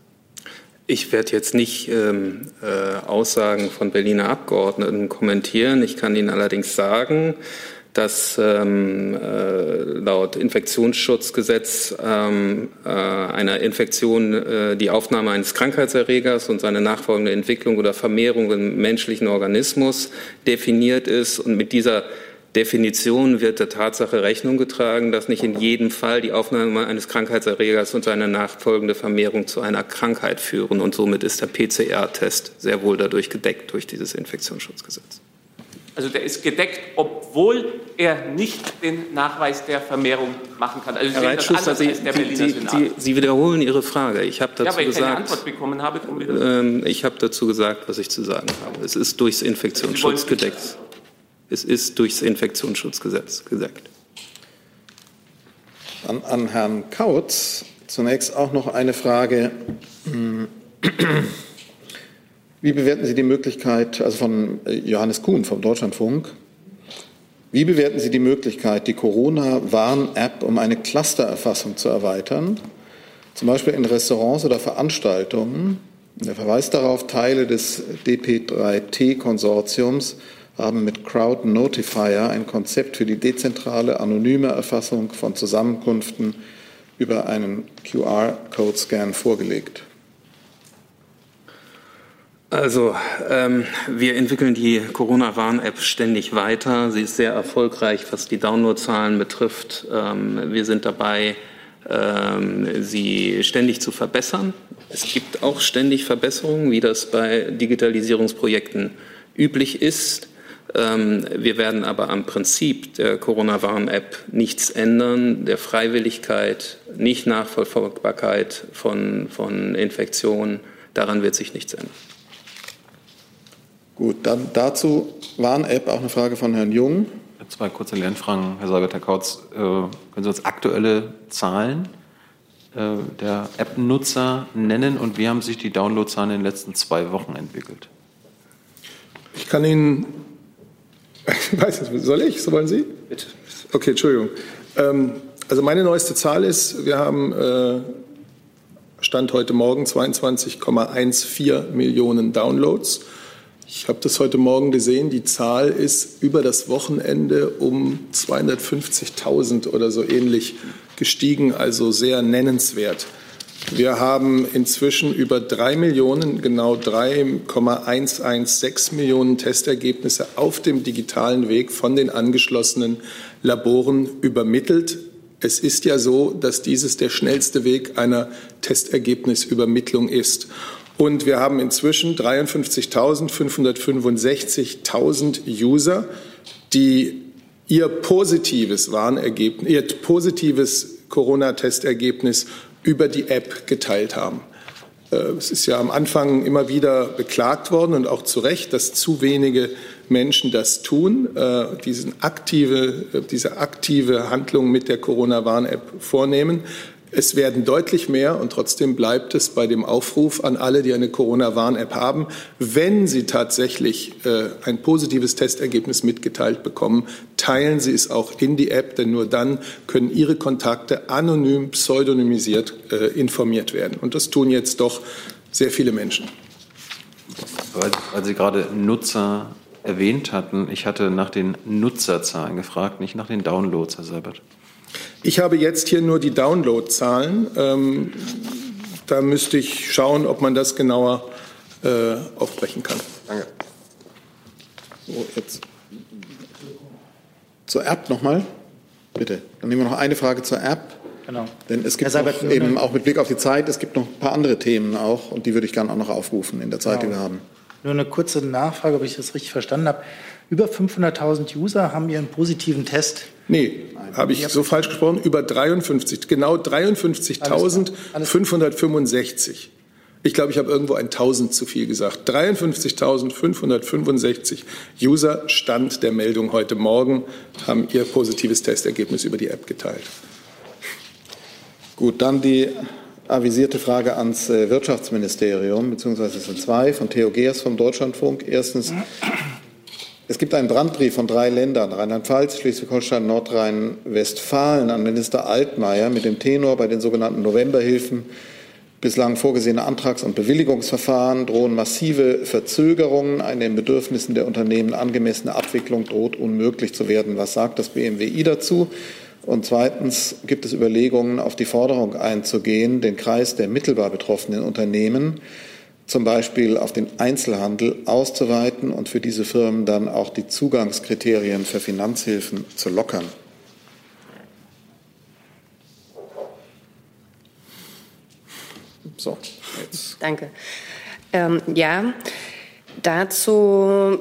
Ich werde jetzt nicht ähm, äh, Aussagen von Berliner Abgeordneten kommentieren. Ich kann Ihnen allerdings sagen, dass ähm, äh, laut Infektionsschutzgesetz ähm, äh, einer Infektion äh, die Aufnahme eines Krankheitserregers und seine nachfolgende Entwicklung oder Vermehrung im menschlichen Organismus definiert ist. Und mit dieser Definition wird der Tatsache Rechnung getragen, dass nicht in jedem Fall die Aufnahme eines Krankheitserregers und seine nachfolgende Vermehrung zu einer Krankheit führen. Und somit ist der PCR-Test sehr wohl dadurch gedeckt durch dieses Infektionsschutzgesetz. Also der ist gedeckt, obwohl er nicht den Nachweis der Vermehrung machen kann. Also Herr Reitschuster, Sie, Sie, Sie, Sie, wiederholen Ihre Frage. Ich habe dazu ja, weil ich gesagt, keine Antwort bekommen habe. Ähm, ich habe dazu gesagt, was ich zu sagen habe. Es ist durchs Infektionsschutz gedeckt. Es ist durchs Infektionsschutzgesetz gedeckt. An, an Herrn Kautz zunächst auch noch eine Frage. Wie bewerten Sie die Möglichkeit, also von äh, Johannes Kuhn vom Deutschlandfunk, wie bewerten Sie die Möglichkeit, die Corona-Warn-App um eine Clustererfassung zu erweitern, zum Beispiel in Restaurants oder Veranstaltungen? Der Verweis darauf, Teile des DP3T-Konsortiums haben mit Crowd Notifier ein Konzept für die dezentrale, anonyme Erfassung von Zusammenkünften über einen QR-Code-Scan vorgelegt. Also ähm, wir entwickeln die Corona-Warn-App ständig weiter. Sie ist sehr erfolgreich, was die Downloadzahlen betrifft. Ähm, wir sind dabei, ähm, sie ständig zu verbessern. Es gibt auch ständig Verbesserungen, wie das bei Digitalisierungsprojekten üblich ist. Ähm, wir werden aber am Prinzip der Corona-Warn-App nichts ändern, der Freiwilligkeit, nicht Nachvollziehbarkeit von, von Infektionen. Daran wird sich nichts ändern. Gut, dann dazu Warn-App auch eine Frage von Herrn Jung. Zwei kurze Lernfragen, Herr Seibert, Herr Kautz. Äh, können Sie uns aktuelle Zahlen äh, der App-Nutzer nennen und wie haben sich die Downloadzahlen in den letzten zwei Wochen entwickelt? Ich kann Ihnen, ich weiß nicht, soll ich, so wollen Sie? Bitte. Okay, Entschuldigung. Ähm, also meine neueste Zahl ist, wir haben äh, Stand heute Morgen 22,14 Millionen Downloads. Ich habe das heute Morgen gesehen. Die Zahl ist über das Wochenende um 250.000 oder so ähnlich gestiegen, also sehr nennenswert. Wir haben inzwischen über drei Millionen, genau 3,116 Millionen Testergebnisse auf dem digitalen Weg von den angeschlossenen Laboren übermittelt. Es ist ja so, dass dieses der schnellste Weg einer Testergebnisübermittlung ist. Und wir haben inzwischen 53.565.000 User, die ihr positives ihr positives Corona-Testergebnis über die App geteilt haben. Äh, es ist ja am Anfang immer wieder beklagt worden und auch zu Recht, dass zu wenige Menschen das tun, äh, aktive, äh, diese aktive Handlung mit der Corona-Warn-App vornehmen. Es werden deutlich mehr und trotzdem bleibt es bei dem Aufruf an alle, die eine Corona-Warn-App haben, wenn sie tatsächlich äh, ein positives Testergebnis mitgeteilt bekommen, teilen Sie es auch in die App, denn nur dann können Ihre Kontakte anonym, pseudonymisiert äh, informiert werden. Und das tun jetzt doch sehr viele Menschen. Weil, weil Sie gerade Nutzer erwähnt hatten, ich hatte nach den Nutzerzahlen gefragt, nicht nach den Downloads, Herr Seibert. Ich habe jetzt hier nur die Downloadzahlen. Ähm, da müsste ich schauen, ob man das genauer äh, aufbrechen kann. Danke. So, jetzt zur App nochmal. Bitte. Dann nehmen wir noch eine Frage zur App. Genau. Denn es gibt noch, eben auch mit Blick auf die Zeit, es gibt noch ein paar andere Themen auch und die würde ich gerne auch noch aufrufen in der Zeit, genau. die wir haben. Nur eine kurze Nachfrage, ob ich das richtig verstanden habe. Über 500.000 User haben ihren positiven Test. Nee, habe ich so falsch gesprochen. Über 53, genau 53.565. Ich glaube, ich habe irgendwo ein 1000 zu viel gesagt. 53.565 User Stand der Meldung heute Morgen haben ihr positives Testergebnis über die App geteilt. Gut, dann die avisierte Frage ans äh, Wirtschaftsministerium, beziehungsweise es sind zwei, von Theo Geers vom Deutschlandfunk. Erstens, es gibt einen Brandbrief von drei Ländern, Rheinland-Pfalz, Schleswig-Holstein, Nordrhein-Westfalen, an Minister Altmaier mit dem Tenor bei den sogenannten Novemberhilfen bislang vorgesehene Antrags- und Bewilligungsverfahren drohen massive Verzögerungen. Eine den Bedürfnissen der Unternehmen angemessene Abwicklung droht unmöglich zu werden. Was sagt das BMWI dazu? Und zweitens gibt es Überlegungen, auf die Forderung einzugehen, den Kreis der mittelbar betroffenen Unternehmen zum Beispiel auf den Einzelhandel auszuweiten und für diese Firmen dann auch die Zugangskriterien für Finanzhilfen zu lockern. So, jetzt. Danke. Ähm, ja, Dazu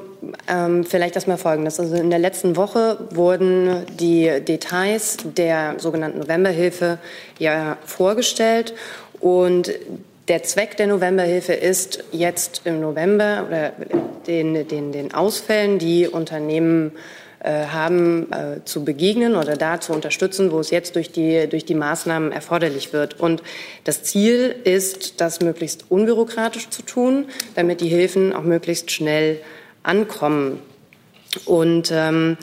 ähm, vielleicht erstmal Folgendes. Also in der letzten Woche wurden die Details der sogenannten Novemberhilfe ja vorgestellt und der Zweck der Novemberhilfe ist jetzt im November oder den, den, den Ausfällen, die Unternehmen äh, haben, äh, zu begegnen oder da zu unterstützen, wo es jetzt durch die, durch die Maßnahmen erforderlich wird. Und das Ziel ist, das möglichst unbürokratisch zu tun, damit die Hilfen auch möglichst schnell ankommen. Und ähm,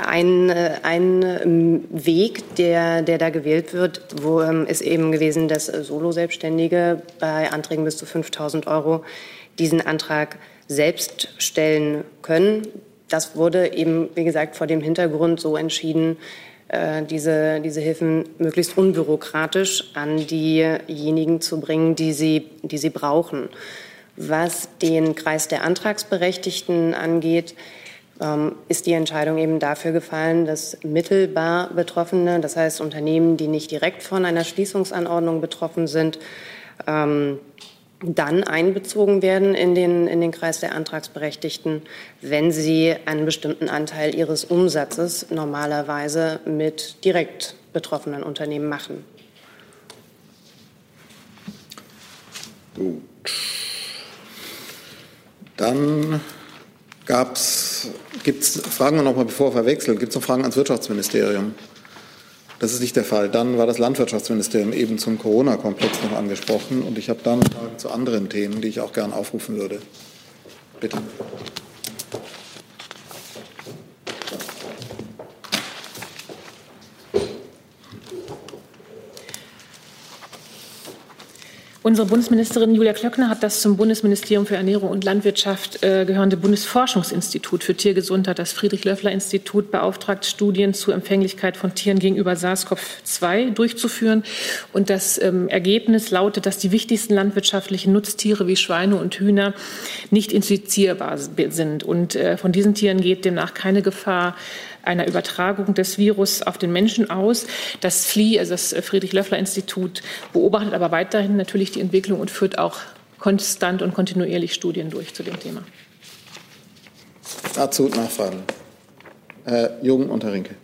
ein, ein Weg, der, der da gewählt wird, wo, ähm, ist eben gewesen, dass Solo-Selbstständige bei Anträgen bis zu 5000 Euro diesen Antrag selbst stellen können das wurde eben, wie gesagt, vor dem Hintergrund so entschieden, äh, diese, diese Hilfen möglichst unbürokratisch an diejenigen zu bringen, die sie, die sie brauchen. Was den Kreis der Antragsberechtigten angeht, ähm, ist die Entscheidung eben dafür gefallen, dass mittelbar Betroffene, das heißt Unternehmen, die nicht direkt von einer Schließungsanordnung betroffen sind, ähm, dann einbezogen werden in den, in den Kreis der Antragsberechtigten, wenn sie einen bestimmten Anteil ihres Umsatzes normalerweise mit direkt betroffenen Unternehmen machen. Gut. Dann gibt es Fragen noch mal, bevor wir verwechseln, gibt es noch Fragen ans Wirtschaftsministerium? Das ist nicht der Fall. Dann war das Landwirtschaftsministerium eben zum Corona-Komplex noch angesprochen und ich habe dann Fragen zu anderen Themen, die ich auch gern aufrufen würde. Bitte. Unsere Bundesministerin Julia Klöckner hat das zum Bundesministerium für Ernährung und Landwirtschaft äh, gehörende Bundesforschungsinstitut für Tiergesundheit, das Friedrich-Löffler-Institut, beauftragt, Studien zur Empfänglichkeit von Tieren gegenüber SARS-CoV-2 durchzuführen. Und das ähm, Ergebnis lautet, dass die wichtigsten landwirtschaftlichen Nutztiere wie Schweine und Hühner nicht infizierbar sind. Und äh, von diesen Tieren geht demnach keine Gefahr einer Übertragung des Virus auf den Menschen aus. Das FLI, also das Friedrich-Löffler-Institut, beobachtet aber weiterhin natürlich die Entwicklung und führt auch konstant und kontinuierlich Studien durch zu dem Thema. Dazu Nachfragen. Herr Jung und Herr Rinke.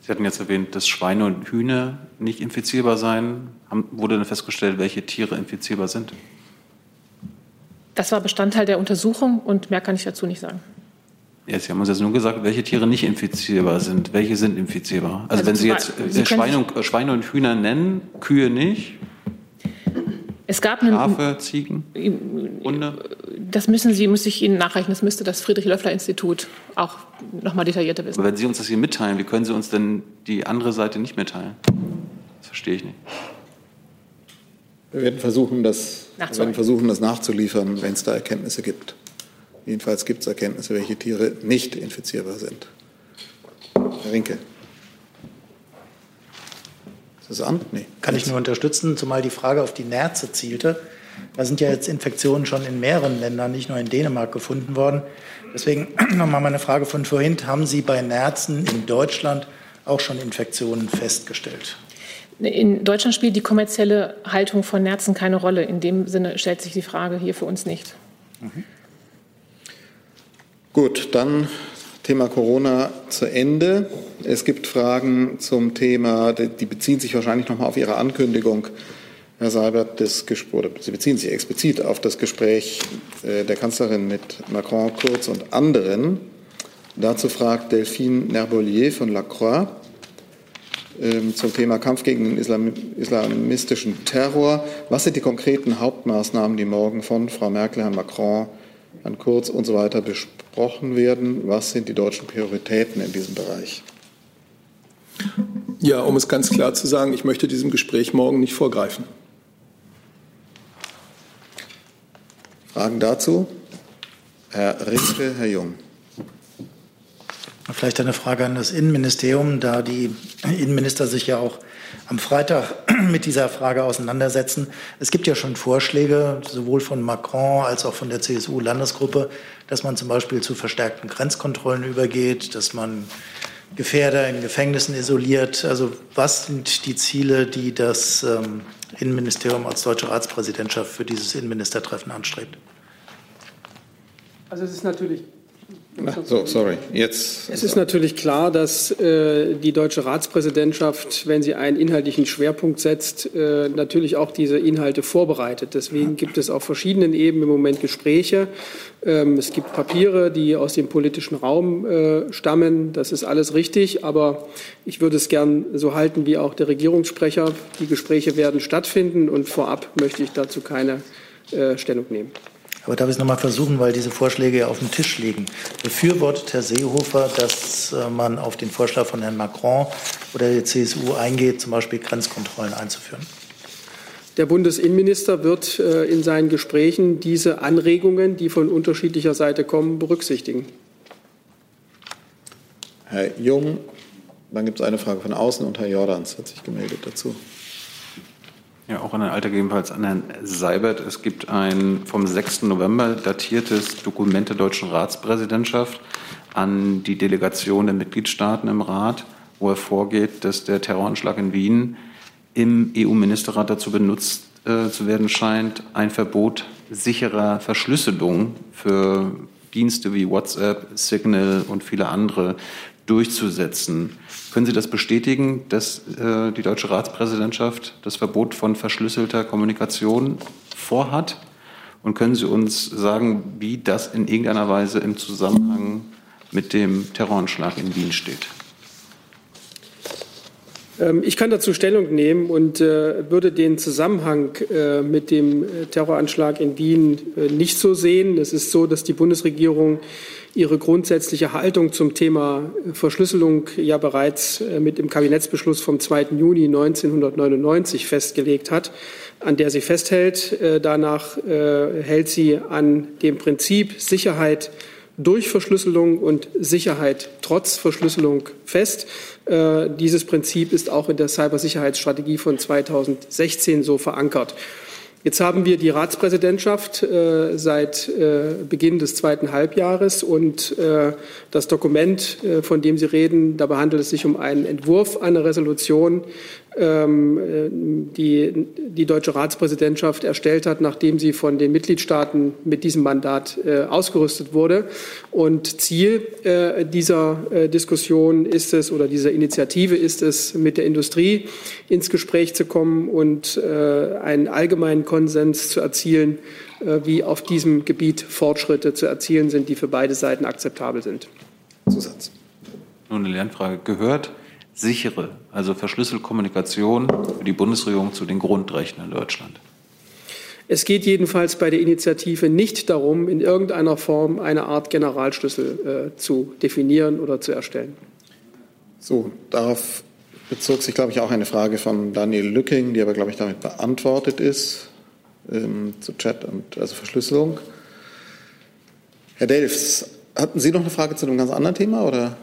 Sie hatten jetzt erwähnt, dass Schweine und Hühner nicht infizierbar seien. wurde denn festgestellt, welche Tiere infizierbar sind? Das war Bestandteil der Untersuchung und mehr kann ich dazu nicht sagen. Ja, Sie haben uns jetzt nur gesagt, welche Tiere nicht infizierbar sind. Welche sind infizierbar? Also, also wenn Sie jetzt Sie Schweine, und, Schweine und Hühner nennen, Kühe nicht? Es gab einen, Schafe, Ziegen, Hunde? Das müssen Sie, muss ich Ihnen nachreichen. Das müsste das Friedrich-Löffler-Institut auch noch mal detaillierter wissen. Aber wenn Sie uns das hier mitteilen, wie können Sie uns denn die andere Seite nicht mitteilen? Das verstehe ich nicht. Wir werden versuchen, das, wir werden versuchen, das nachzuliefern, wenn es da Erkenntnisse gibt. Jedenfalls gibt es Erkenntnisse, welche Tiere nicht infizierbar sind. Herr Rinke. Ist das an? Nee. Kann ich nur unterstützen, zumal die Frage auf die Nerze zielte. Da sind ja jetzt Infektionen schon in mehreren Ländern, nicht nur in Dänemark, gefunden worden. Deswegen nochmal meine Frage von vorhin. Haben Sie bei Nerzen in Deutschland auch schon Infektionen festgestellt? In Deutschland spielt die kommerzielle Haltung von Nerzen keine Rolle. In dem Sinne stellt sich die Frage hier für uns nicht. Mhm. Gut, dann Thema Corona zu Ende. Es gibt Fragen zum Thema, die beziehen sich wahrscheinlich noch mal auf Ihre Ankündigung, Herr Seibert, des, oder Sie beziehen sich explizit auf das Gespräch äh, der Kanzlerin mit Macron, Kurz und anderen. Dazu fragt Delphine Nerbolier von Lacroix. ähm, zum Thema Kampf gegen den Islam islamistischen Terror. Was sind die konkreten Hauptmaßnahmen, die morgen von Frau Merkel, Herrn Macron, Herrn Kurz und so weiter besprochen werden? Was sind die deutschen Prioritäten in diesem Bereich? Ja, um es ganz klar zu sagen, ich möchte diesem Gespräch morgen nicht vorgreifen. Fragen dazu? Herr Rinke, Herr Jung. Vielleicht eine Frage an das Innenministerium, da die Innenminister sich ja auch am Freitag mit dieser Frage auseinandersetzen. Es gibt ja schon Vorschläge, sowohl von Macron als auch von der CSU-Landesgruppe, dass man zum Beispiel zu verstärkten Grenzkontrollen übergeht, dass man Gefährder in Gefängnissen isoliert. Also was sind die Ziele, die das ähm, Innenministerium als deutsche Ratspräsidentschaft für dieses Innenministertreffen anstrebt? Also es ist natürlich so, sorry. Jetzt. Es ist natürlich klar, dass äh, die deutsche Ratspräsidentschaft, wenn sie einen inhaltlichen Schwerpunkt setzt, äh, natürlich auch diese Inhalte vorbereitet. Deswegen gibt es auf verschiedenen Ebenen im Moment Gespräche. Ähm, es gibt Papiere, die aus dem politischen Raum äh, stammen. Das ist alles richtig. Aber ich würde es gern so halten wie auch der Regierungssprecher. Die Gespräche werden stattfinden und vorab möchte ich dazu keine äh, Stellung nehmen. Aber darf ich es nochmal versuchen, weil diese Vorschläge ja auf dem Tisch liegen. Befürwortet Herr Seehofer, dass äh, man auf den Vorschlag von Herrn Macron oder der CSU eingeht, zum Beispiel Grenzkontrollen einzuführen? Der Bundesinnenminister wird äh, in seinen Gesprächen diese Anregungen, die von unterschiedlicher Seite kommen, berücksichtigen. Herr Jung, dann gibt es eine Frage von außen und Herr Jordans hat sich gemeldet dazu. Ja, auch an Herrn Alter, gegebenenfalls an Herrn Seibert. Es gibt ein vom 6. November datiertes Dokument der deutschen Ratspräsidentschaft an die Delegation der Mitgliedstaaten im Rat, wo hervorgeht, dass der Terroranschlag in Wien im EU-Ministerrat dazu benutzt äh, zu werden scheint, ein Verbot sicherer Verschlüsselung für Dienste wie WhatsApp, Signal und viele andere durchzusetzen. Können Sie das bestätigen, dass äh, die deutsche Ratspräsidentschaft das Verbot von verschlüsselter Kommunikation vorhat? Und können Sie uns sagen, wie das in irgendeiner Weise im Zusammenhang mit dem Terroranschlag in Wien steht? Ähm, ich kann dazu Stellung nehmen und äh, würde den Zusammenhang äh, mit dem äh, Terroranschlag in Wien nicht so sehen. Es ist so, dass die Bundesregierung ihre grundsätzliche Haltung zum Thema Verschlüsselung ja bereits äh, mit dem Kabinettsbeschluss vom 2. Juni 1999 festgelegt hat, an der sie festhält. Äh, danach hält sie an dem Prinzip Sicherheit durch Verschlüsselung und Sicherheit trotz Verschlüsselung fest. Äh, dieses Prinzip ist auch in der Cybersicherheitsstrategie von 2016 so verankert. Jetzt haben wir die Ratspräsidentschaft äh, seit äh, Beginn des zweiten Halbjahres und äh, das Dokument, äh, von dem Sie reden, dabei handelt es sich um einen Entwurf einer Resolution, die die deutsche Ratspräsidentschaft erstellt hat, nachdem sie von den Mitgliedstaaten mit diesem Mandat äh, ausgerüstet wurde. Und Ziel äh, dieser Diskussion ist es oder dieser Initiative ist es, mit der Industrie ins Gespräch zu kommen und einen allgemeinen Konsens zu erzielen, wie auf diesem Gebiet Fortschritte zu erzielen sind, die für beide Seiten akzeptabel sind. Zusatz. Nun eine Lernfrage gehört sichere, also verschlüsselte Kommunikation für die Bundesregierung zu den Grundrechten in Deutschland? Es geht jedenfalls bei der Initiative nicht darum, in irgendeiner Form eine Art Generalschlüssel äh, zu definieren oder zu erstellen. So, darauf bezog sich, glaube ich, auch eine Frage von Daniel Lücking, die aber, glaube ich, damit beantwortet ist, ähm, zu Chat und also Verschlüsselung. Herr Delfs, hatten Sie noch eine Frage zu einem ganz anderen Thema? Oder?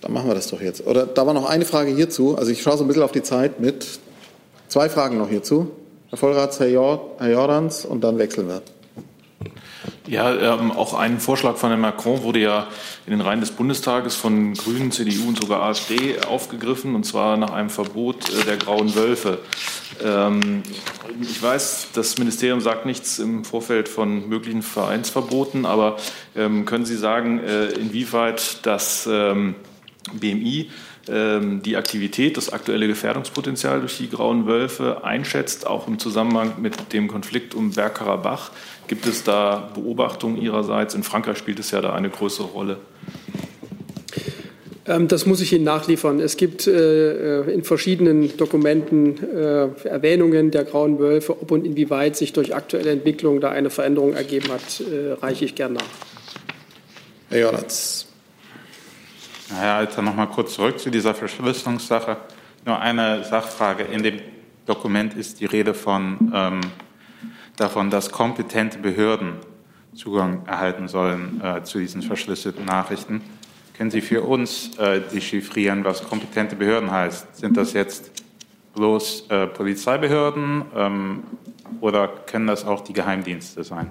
Dann machen wir das doch jetzt. Oder da war noch eine Frage hierzu. Also ich schaue so ein bisschen auf die Zeit mit. Zwei Fragen noch hierzu. Herr Vollrats, Herr, Jord, Herr Jordans und dann wechseln wir. Ja, ähm, auch ein Vorschlag von Herrn Macron wurde ja in den Reihen des Bundestages von Grünen, CDU und sogar AfD aufgegriffen, und zwar nach einem Verbot äh, der grauen Wölfe. Ähm, ich weiß, das Ministerium sagt nichts im Vorfeld von möglichen Vereinsverboten, aber ähm, können Sie sagen, äh, inwieweit das ähm, BMI ähm, die Aktivität, das aktuelle Gefährdungspotenzial durch die grauen Wölfe einschätzt, auch im Zusammenhang mit dem Konflikt um Bergkarabach. Gibt es da Beobachtungen Ihrerseits? In Frankreich spielt es ja da eine größere Rolle. Ähm, das muss ich Ihnen nachliefern. Es gibt äh, in verschiedenen Dokumenten äh, Erwähnungen der grauen Wölfe. Ob und inwieweit sich durch aktuelle Entwicklungen da eine Veränderung ergeben hat, äh, reiche ich gern nach. Herr Jonatz. Herr Alter, noch mal kurz zurück zu dieser Verschlüsselungssache. Nur eine Sachfrage. In dem Dokument ist die Rede von, ähm, davon, dass kompetente Behörden Zugang erhalten sollen äh, zu diesen verschlüsselten Nachrichten. Können Sie für uns äh, dechiffrieren, was kompetente Behörden heißt? Sind das jetzt bloß äh, Polizeibehörden ähm, oder können das auch die Geheimdienste sein?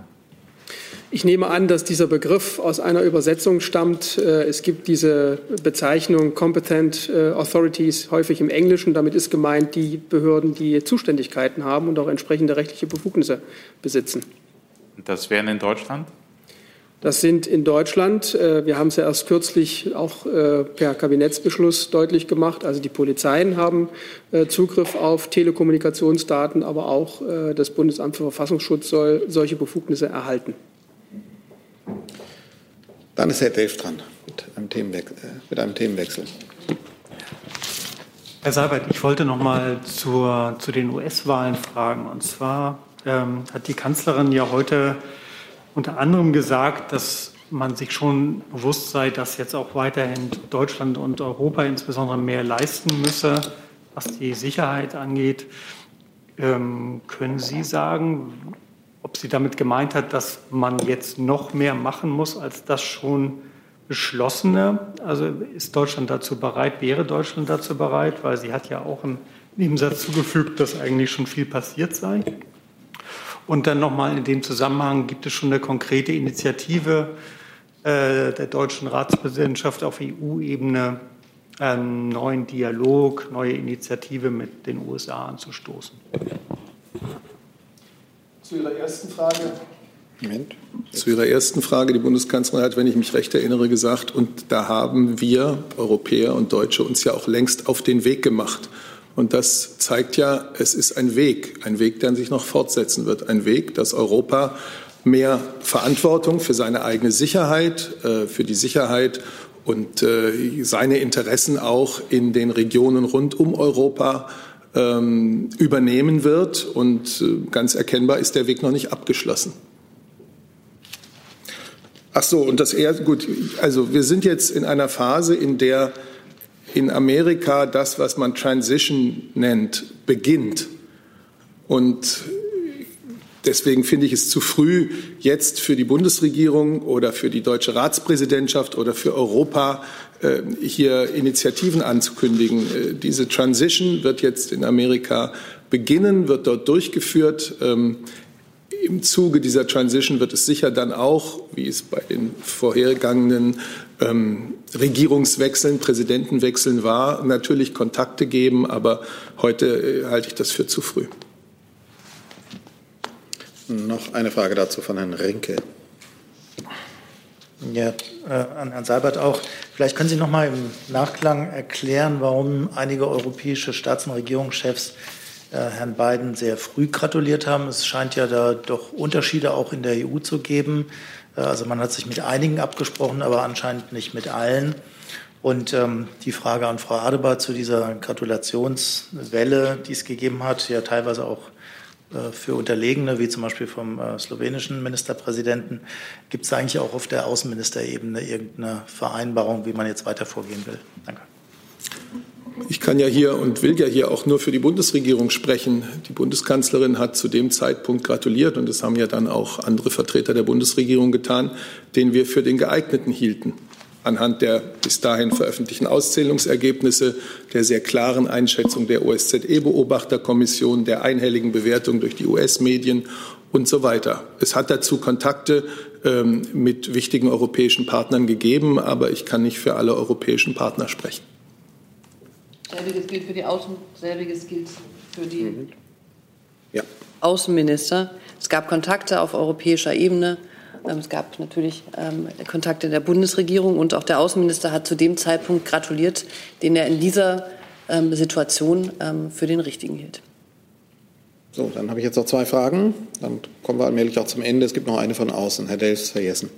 Ich nehme an, dass dieser Begriff aus einer Übersetzung stammt. Äh, es gibt diese Bezeichnung Competent äh, Authorities häufig im Englischen. Damit ist gemeint die Behörden, die Zuständigkeiten haben und auch entsprechende rechtliche Befugnisse besitzen. Das wären in Deutschland? Das sind in Deutschland, äh, wir haben es ja erst kürzlich auch äh, per Kabinettsbeschluss deutlich gemacht, also die Polizeien haben äh, Zugriff auf Telekommunikationsdaten, aber auch das Bundesamt für Verfassungsschutz soll solche Befugnisse erhalten. Dann ist Herr Delf dran mit einem, Themenwechsel. Mit einem Themenwechsel. Herr Seibert, ich wollte noch mal zur, zu den US-Wahlen fragen. Und zwar ähm, hat die Kanzlerin ja heute unter anderem gesagt, dass man sich schon bewusst sei, dass jetzt auch weiterhin Deutschland und Europa insbesondere mehr leisten müsse, was die Sicherheit angeht. Ähm, können Sie sagen, ob sie damit gemeint hat, dass man jetzt noch mehr machen muss als das schon beschlossene. Also ist Deutschland dazu bereit, wäre Deutschland dazu bereit, weil sie hat ja auch einen Nebensatz zugefügt, dass eigentlich schon viel passiert sei. Und dann nochmal in dem Zusammenhang gibt es schon eine konkrete Initiative äh, der deutschen Ratspräsidentschaft auf EU-Ebene, einen neuen Dialog, neue Initiative mit den USA anzustoßen. Zu Ihrer ersten Frage. Moment. Zu Ihrer ersten Frage. Die Bundeskanzlerin hat, wenn ich mich recht erinnere, gesagt, und da haben wir Europäer und Deutsche uns ja auch längst auf den Weg gemacht. Und das zeigt ja, es ist ein Weg, ein Weg, der sich noch fortsetzen wird, ein Weg, dass Europa mehr Verantwortung für seine eigene Sicherheit, äh, für die Sicherheit und äh, seine Interessen auch in den Regionen rund um Europa ähm, übernehmen wird. Und äh, ganz erkennbar ist der Weg noch nicht abgeschlossen. Ach so, und das eher gut. Also wir sind jetzt in einer Phase, in der in Amerika das, was man Transition nennt, beginnt. Und deswegen finde ich es zu früh, jetzt für die Bundesregierung oder für die deutsche Ratspräsidentschaft oder für Europa äh, hier Initiativen anzukündigen. Äh, diese Transition wird jetzt in Amerika beginnen, wird dort durchgeführt. Ähm, Im Zuge dieser Transition wird es sicher dann auch, wie es bei den vorhergegangenen ähm, Regierungswechseln, Präsidentenwechseln war, natürlich Kontakte geben, aber heute äh, halte ich das für zu früh. Noch eine Frage dazu von Herrn Rinke. Ja, äh, an Herrn Seibert auch. Vielleicht können Sie noch mal im Nachklang erklären, warum einige europäische Staats- und Regierungschefs äh, Herrn Biden sehr früh gratuliert haben. Es scheint ja da doch Unterschiede auch in der EU zu geben. Äh, also man hat sich mit einigen abgesprochen, aber anscheinend nicht mit allen. Und ähm, die Frage an Frau Adebar zu dieser Gratulationswelle, die es gegeben hat, ja teilweise auch äh, für Unterlegene, wie zum Beispiel vom äh, slowenischen Ministerpräsidenten. Gibt es eigentlich auch auf der Außenministerebene irgendeine Vereinbarung, wie man jetzt weiter vorgehen will? Danke. Ich kann ja hier und will ja hier auch nur für die Bundesregierung sprechen. Die Bundeskanzlerin hat zu dem Zeitpunkt gratuliert und das haben ja dann auch andere Vertreter der Bundesregierung getan, den wir für den geeigneten hielten anhand der bis dahin veröffentlichten Auszählungsergebnisse, der sehr klaren Einschätzung der OSZE-Beobachterkommission, der einhelligen Bewertung durch die US-Medien und so weiter. Es hat dazu Kontakte ähm, mit wichtigen europäischen Partnern gegeben, aber ich kann nicht für alle europäischen Partner sprechen. Selbiges gilt für die Außen, selbiges gilt für die ja. Außenminister. Es gab Kontakte auf europäischer Ebene. Ähm, es gab natürlich ähm, Kontakte der Bundesregierung und auch der Außenminister hat zu dem Zeitpunkt gratuliert, den er in dieser ähm, Situation für den richtigen hielt. So, dann habe ich jetzt noch zwei Fragen. Dann kommen wir allmählich auch zum Ende. Es gibt noch eine von außen. Herr Delfs vergessen.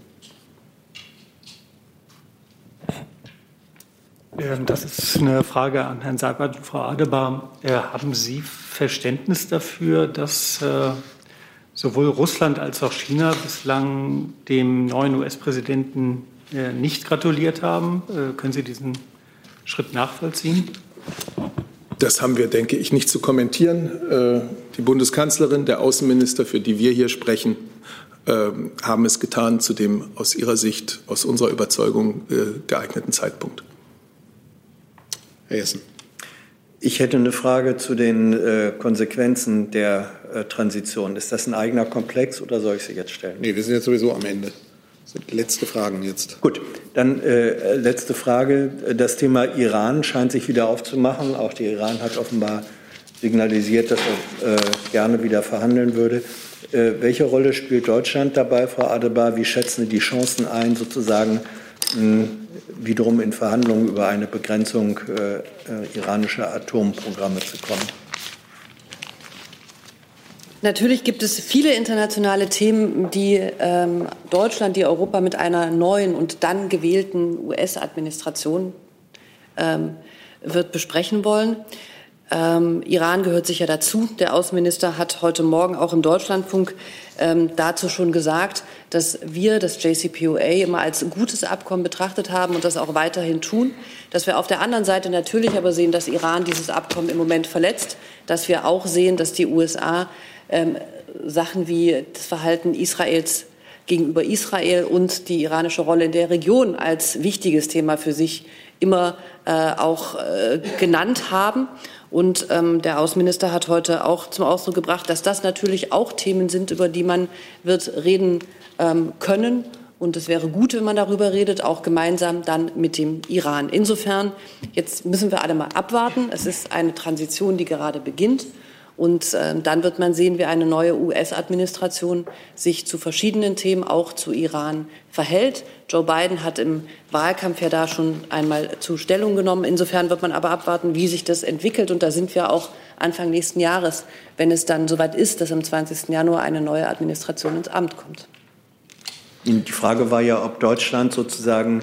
Das ist eine Frage an Herrn Seibert und Frau Adebar. Äh, haben Sie Verständnis dafür, dass äh, sowohl Russland als auch China bislang dem neuen US-Präsidenten äh, nicht gratuliert haben? Können Sie diesen Schritt nachvollziehen? Das haben wir, denke ich, nicht zu kommentieren. Die Bundeskanzlerin, der Außenminister, für die wir hier sprechen, haben es getan zu dem aus ihrer Sicht, aus unserer Überzeugung geeigneten Zeitpunkt. Herr Jessen. Ich hätte eine Frage zu den äh, Konsequenzen der äh, Transition. Ist das ein eigener Komplex oder soll ich sie jetzt stellen? Nee, wir sind jetzt sowieso am Ende. Das sind letzte Fragen jetzt. Gut, dann äh, letzte Frage. Das Thema Iran scheint sich wieder aufzumachen. Auch der Iran hat offenbar signalisiert, dass er äh, gerne wieder verhandeln würde. Äh, welche Rolle spielt Deutschland dabei, Frau Adebar? Wie schätzen Sie die Chancen ein, sozusagen wiederum in Verhandlungen über eine Begrenzung äh, äh, iranischer Atomprogramme zu kommen? Natürlich gibt es viele internationale Themen, die ähm, Deutschland, die Europa mit einer neuen und dann gewählten US-Administration ähm, wird besprechen wollen. Ähm, Iran gehört sicher dazu. Der Außenminister hat heute Morgen auch im Deutschlandfunk ähm, dazu schon gesagt, dass wir das JCPOA immer als gutes Abkommen betrachtet haben und das auch weiterhin tun. Dass wir auf der anderen Seite natürlich aber sehen, dass Iran dieses Abkommen im Moment verletzt. Dass wir auch sehen, dass die USA ähm, Sachen wie das Verhalten Israels gegenüber Israel und die iranische Rolle in der Region als wichtiges Thema für sich immer äh, auch äh, genannt haben. Und ähm, der Außenminister hat heute auch zum Ausdruck gebracht, dass das natürlich auch Themen sind, über die man wird reden ähm, können. Und es wäre gut, wenn man darüber redet, auch gemeinsam dann mit dem Iran. Insofern, jetzt müssen wir alle mal abwarten. Es ist eine Transition, die gerade beginnt. Und äh, dann wird man sehen, wie eine neue US-Administration sich zu verschiedenen Themen, auch zu Iran, verhält. Joe Biden hat im Wahlkampf ja da schon einmal zu Stellung genommen. Insofern wird man aber abwarten, wie sich das entwickelt. Und da sind wir auch Anfang nächsten Jahres, wenn es dann soweit ist, dass am 20. Januar eine neue Administration ins Amt kommt. Die Frage war ja, ob Deutschland sozusagen,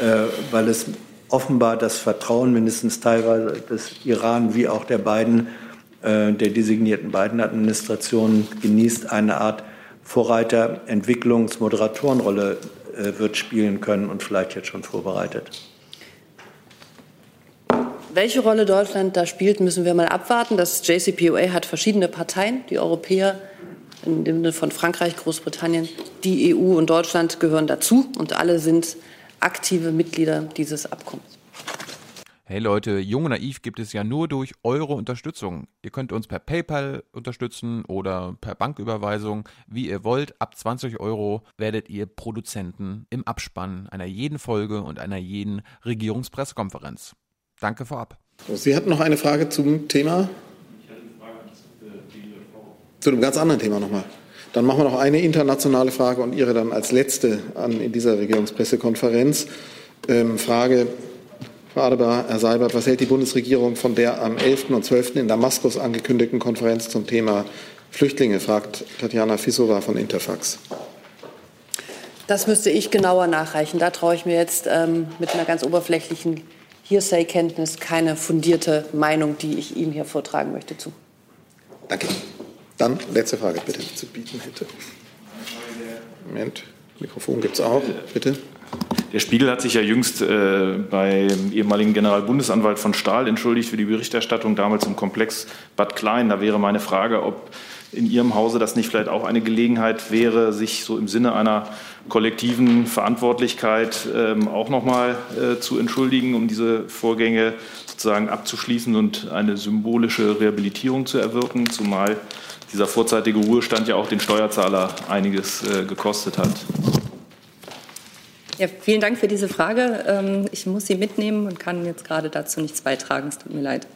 äh, weil es offenbar das Vertrauen mindestens teilweise des Iran wie auch der beiden äh, der designierten beiden Administrationen genießt, eine Art Vorreiter-, Entwicklungs-, Moderatorenrolle äh, wird spielen können und vielleicht jetzt schon vorbereitet. Welche Rolle Deutschland da spielt, müssen wir mal abwarten. Das JCPOA hat verschiedene Parteien. Die Europäer, in dem Sinne von Frankreich, Großbritannien, die EU und Deutschland gehören dazu und alle sind aktive Mitglieder dieses Abkommens. Hey Leute, Jung und Naiv gibt es ja nur durch eure Unterstützung. Ihr könnt uns per PayPal unterstützen oder per Banküberweisung, wie ihr wollt. Ab 20 Euro werdet ihr Produzenten im Abspann einer jeden Folge und einer jeden Regierungspressekonferenz. Danke vorab. Sie hatten noch eine Frage zum Thema? Zu einem ganz anderen Thema nochmal. Dann machen wir noch eine internationale Frage und Ihre dann als letzte an in dieser Regierungspressekonferenz. Ähm, Frage Frau Adebar, Herr Seibert, was hält die Bundesregierung von der am 11. und 12. in Damaskus angekündigten Konferenz zum Thema Flüchtlinge, fragt Tatjana Fissova von Interfax. Das müsste ich genauer nachreichen. Da traue ich mir jetzt ähm, mit einer ganz oberflächlichen Hearsay-Kenntnis keine fundierte Meinung, die ich Ihnen hier vortragen möchte, zu. Danke. Dann letzte Frage, bitte, zu bieten hätte. Moment, Mikrofon gibt es auch, bitte. Der Spiegel hat sich ja jüngst äh, beim ehemaligen Generalbundesanwalt von Stahl entschuldigt für die Berichterstattung damals im Komplex Bad Klein. Da wäre meine Frage, ob in Ihrem Hause das nicht vielleicht auch eine Gelegenheit wäre, sich so im Sinne einer kollektiven Verantwortlichkeit ähm, auch nochmal äh, zu entschuldigen, um diese Vorgänge sozusagen abzuschließen und eine symbolische Rehabilitierung zu erwirken, zumal dieser vorzeitige Ruhestand ja auch den Steuerzahler einiges äh, gekostet hat. Ja, vielen Dank für diese Frage. Ähm, ich muss sie mitnehmen und kann jetzt gerade dazu nichts beitragen. Es tut mir leid.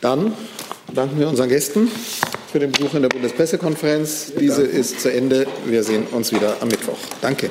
Dann danken wir unseren Gästen für den Besuch in der Bundespressekonferenz. Diese ist zu Ende. Wir sehen uns wieder am Mittwoch. Danke.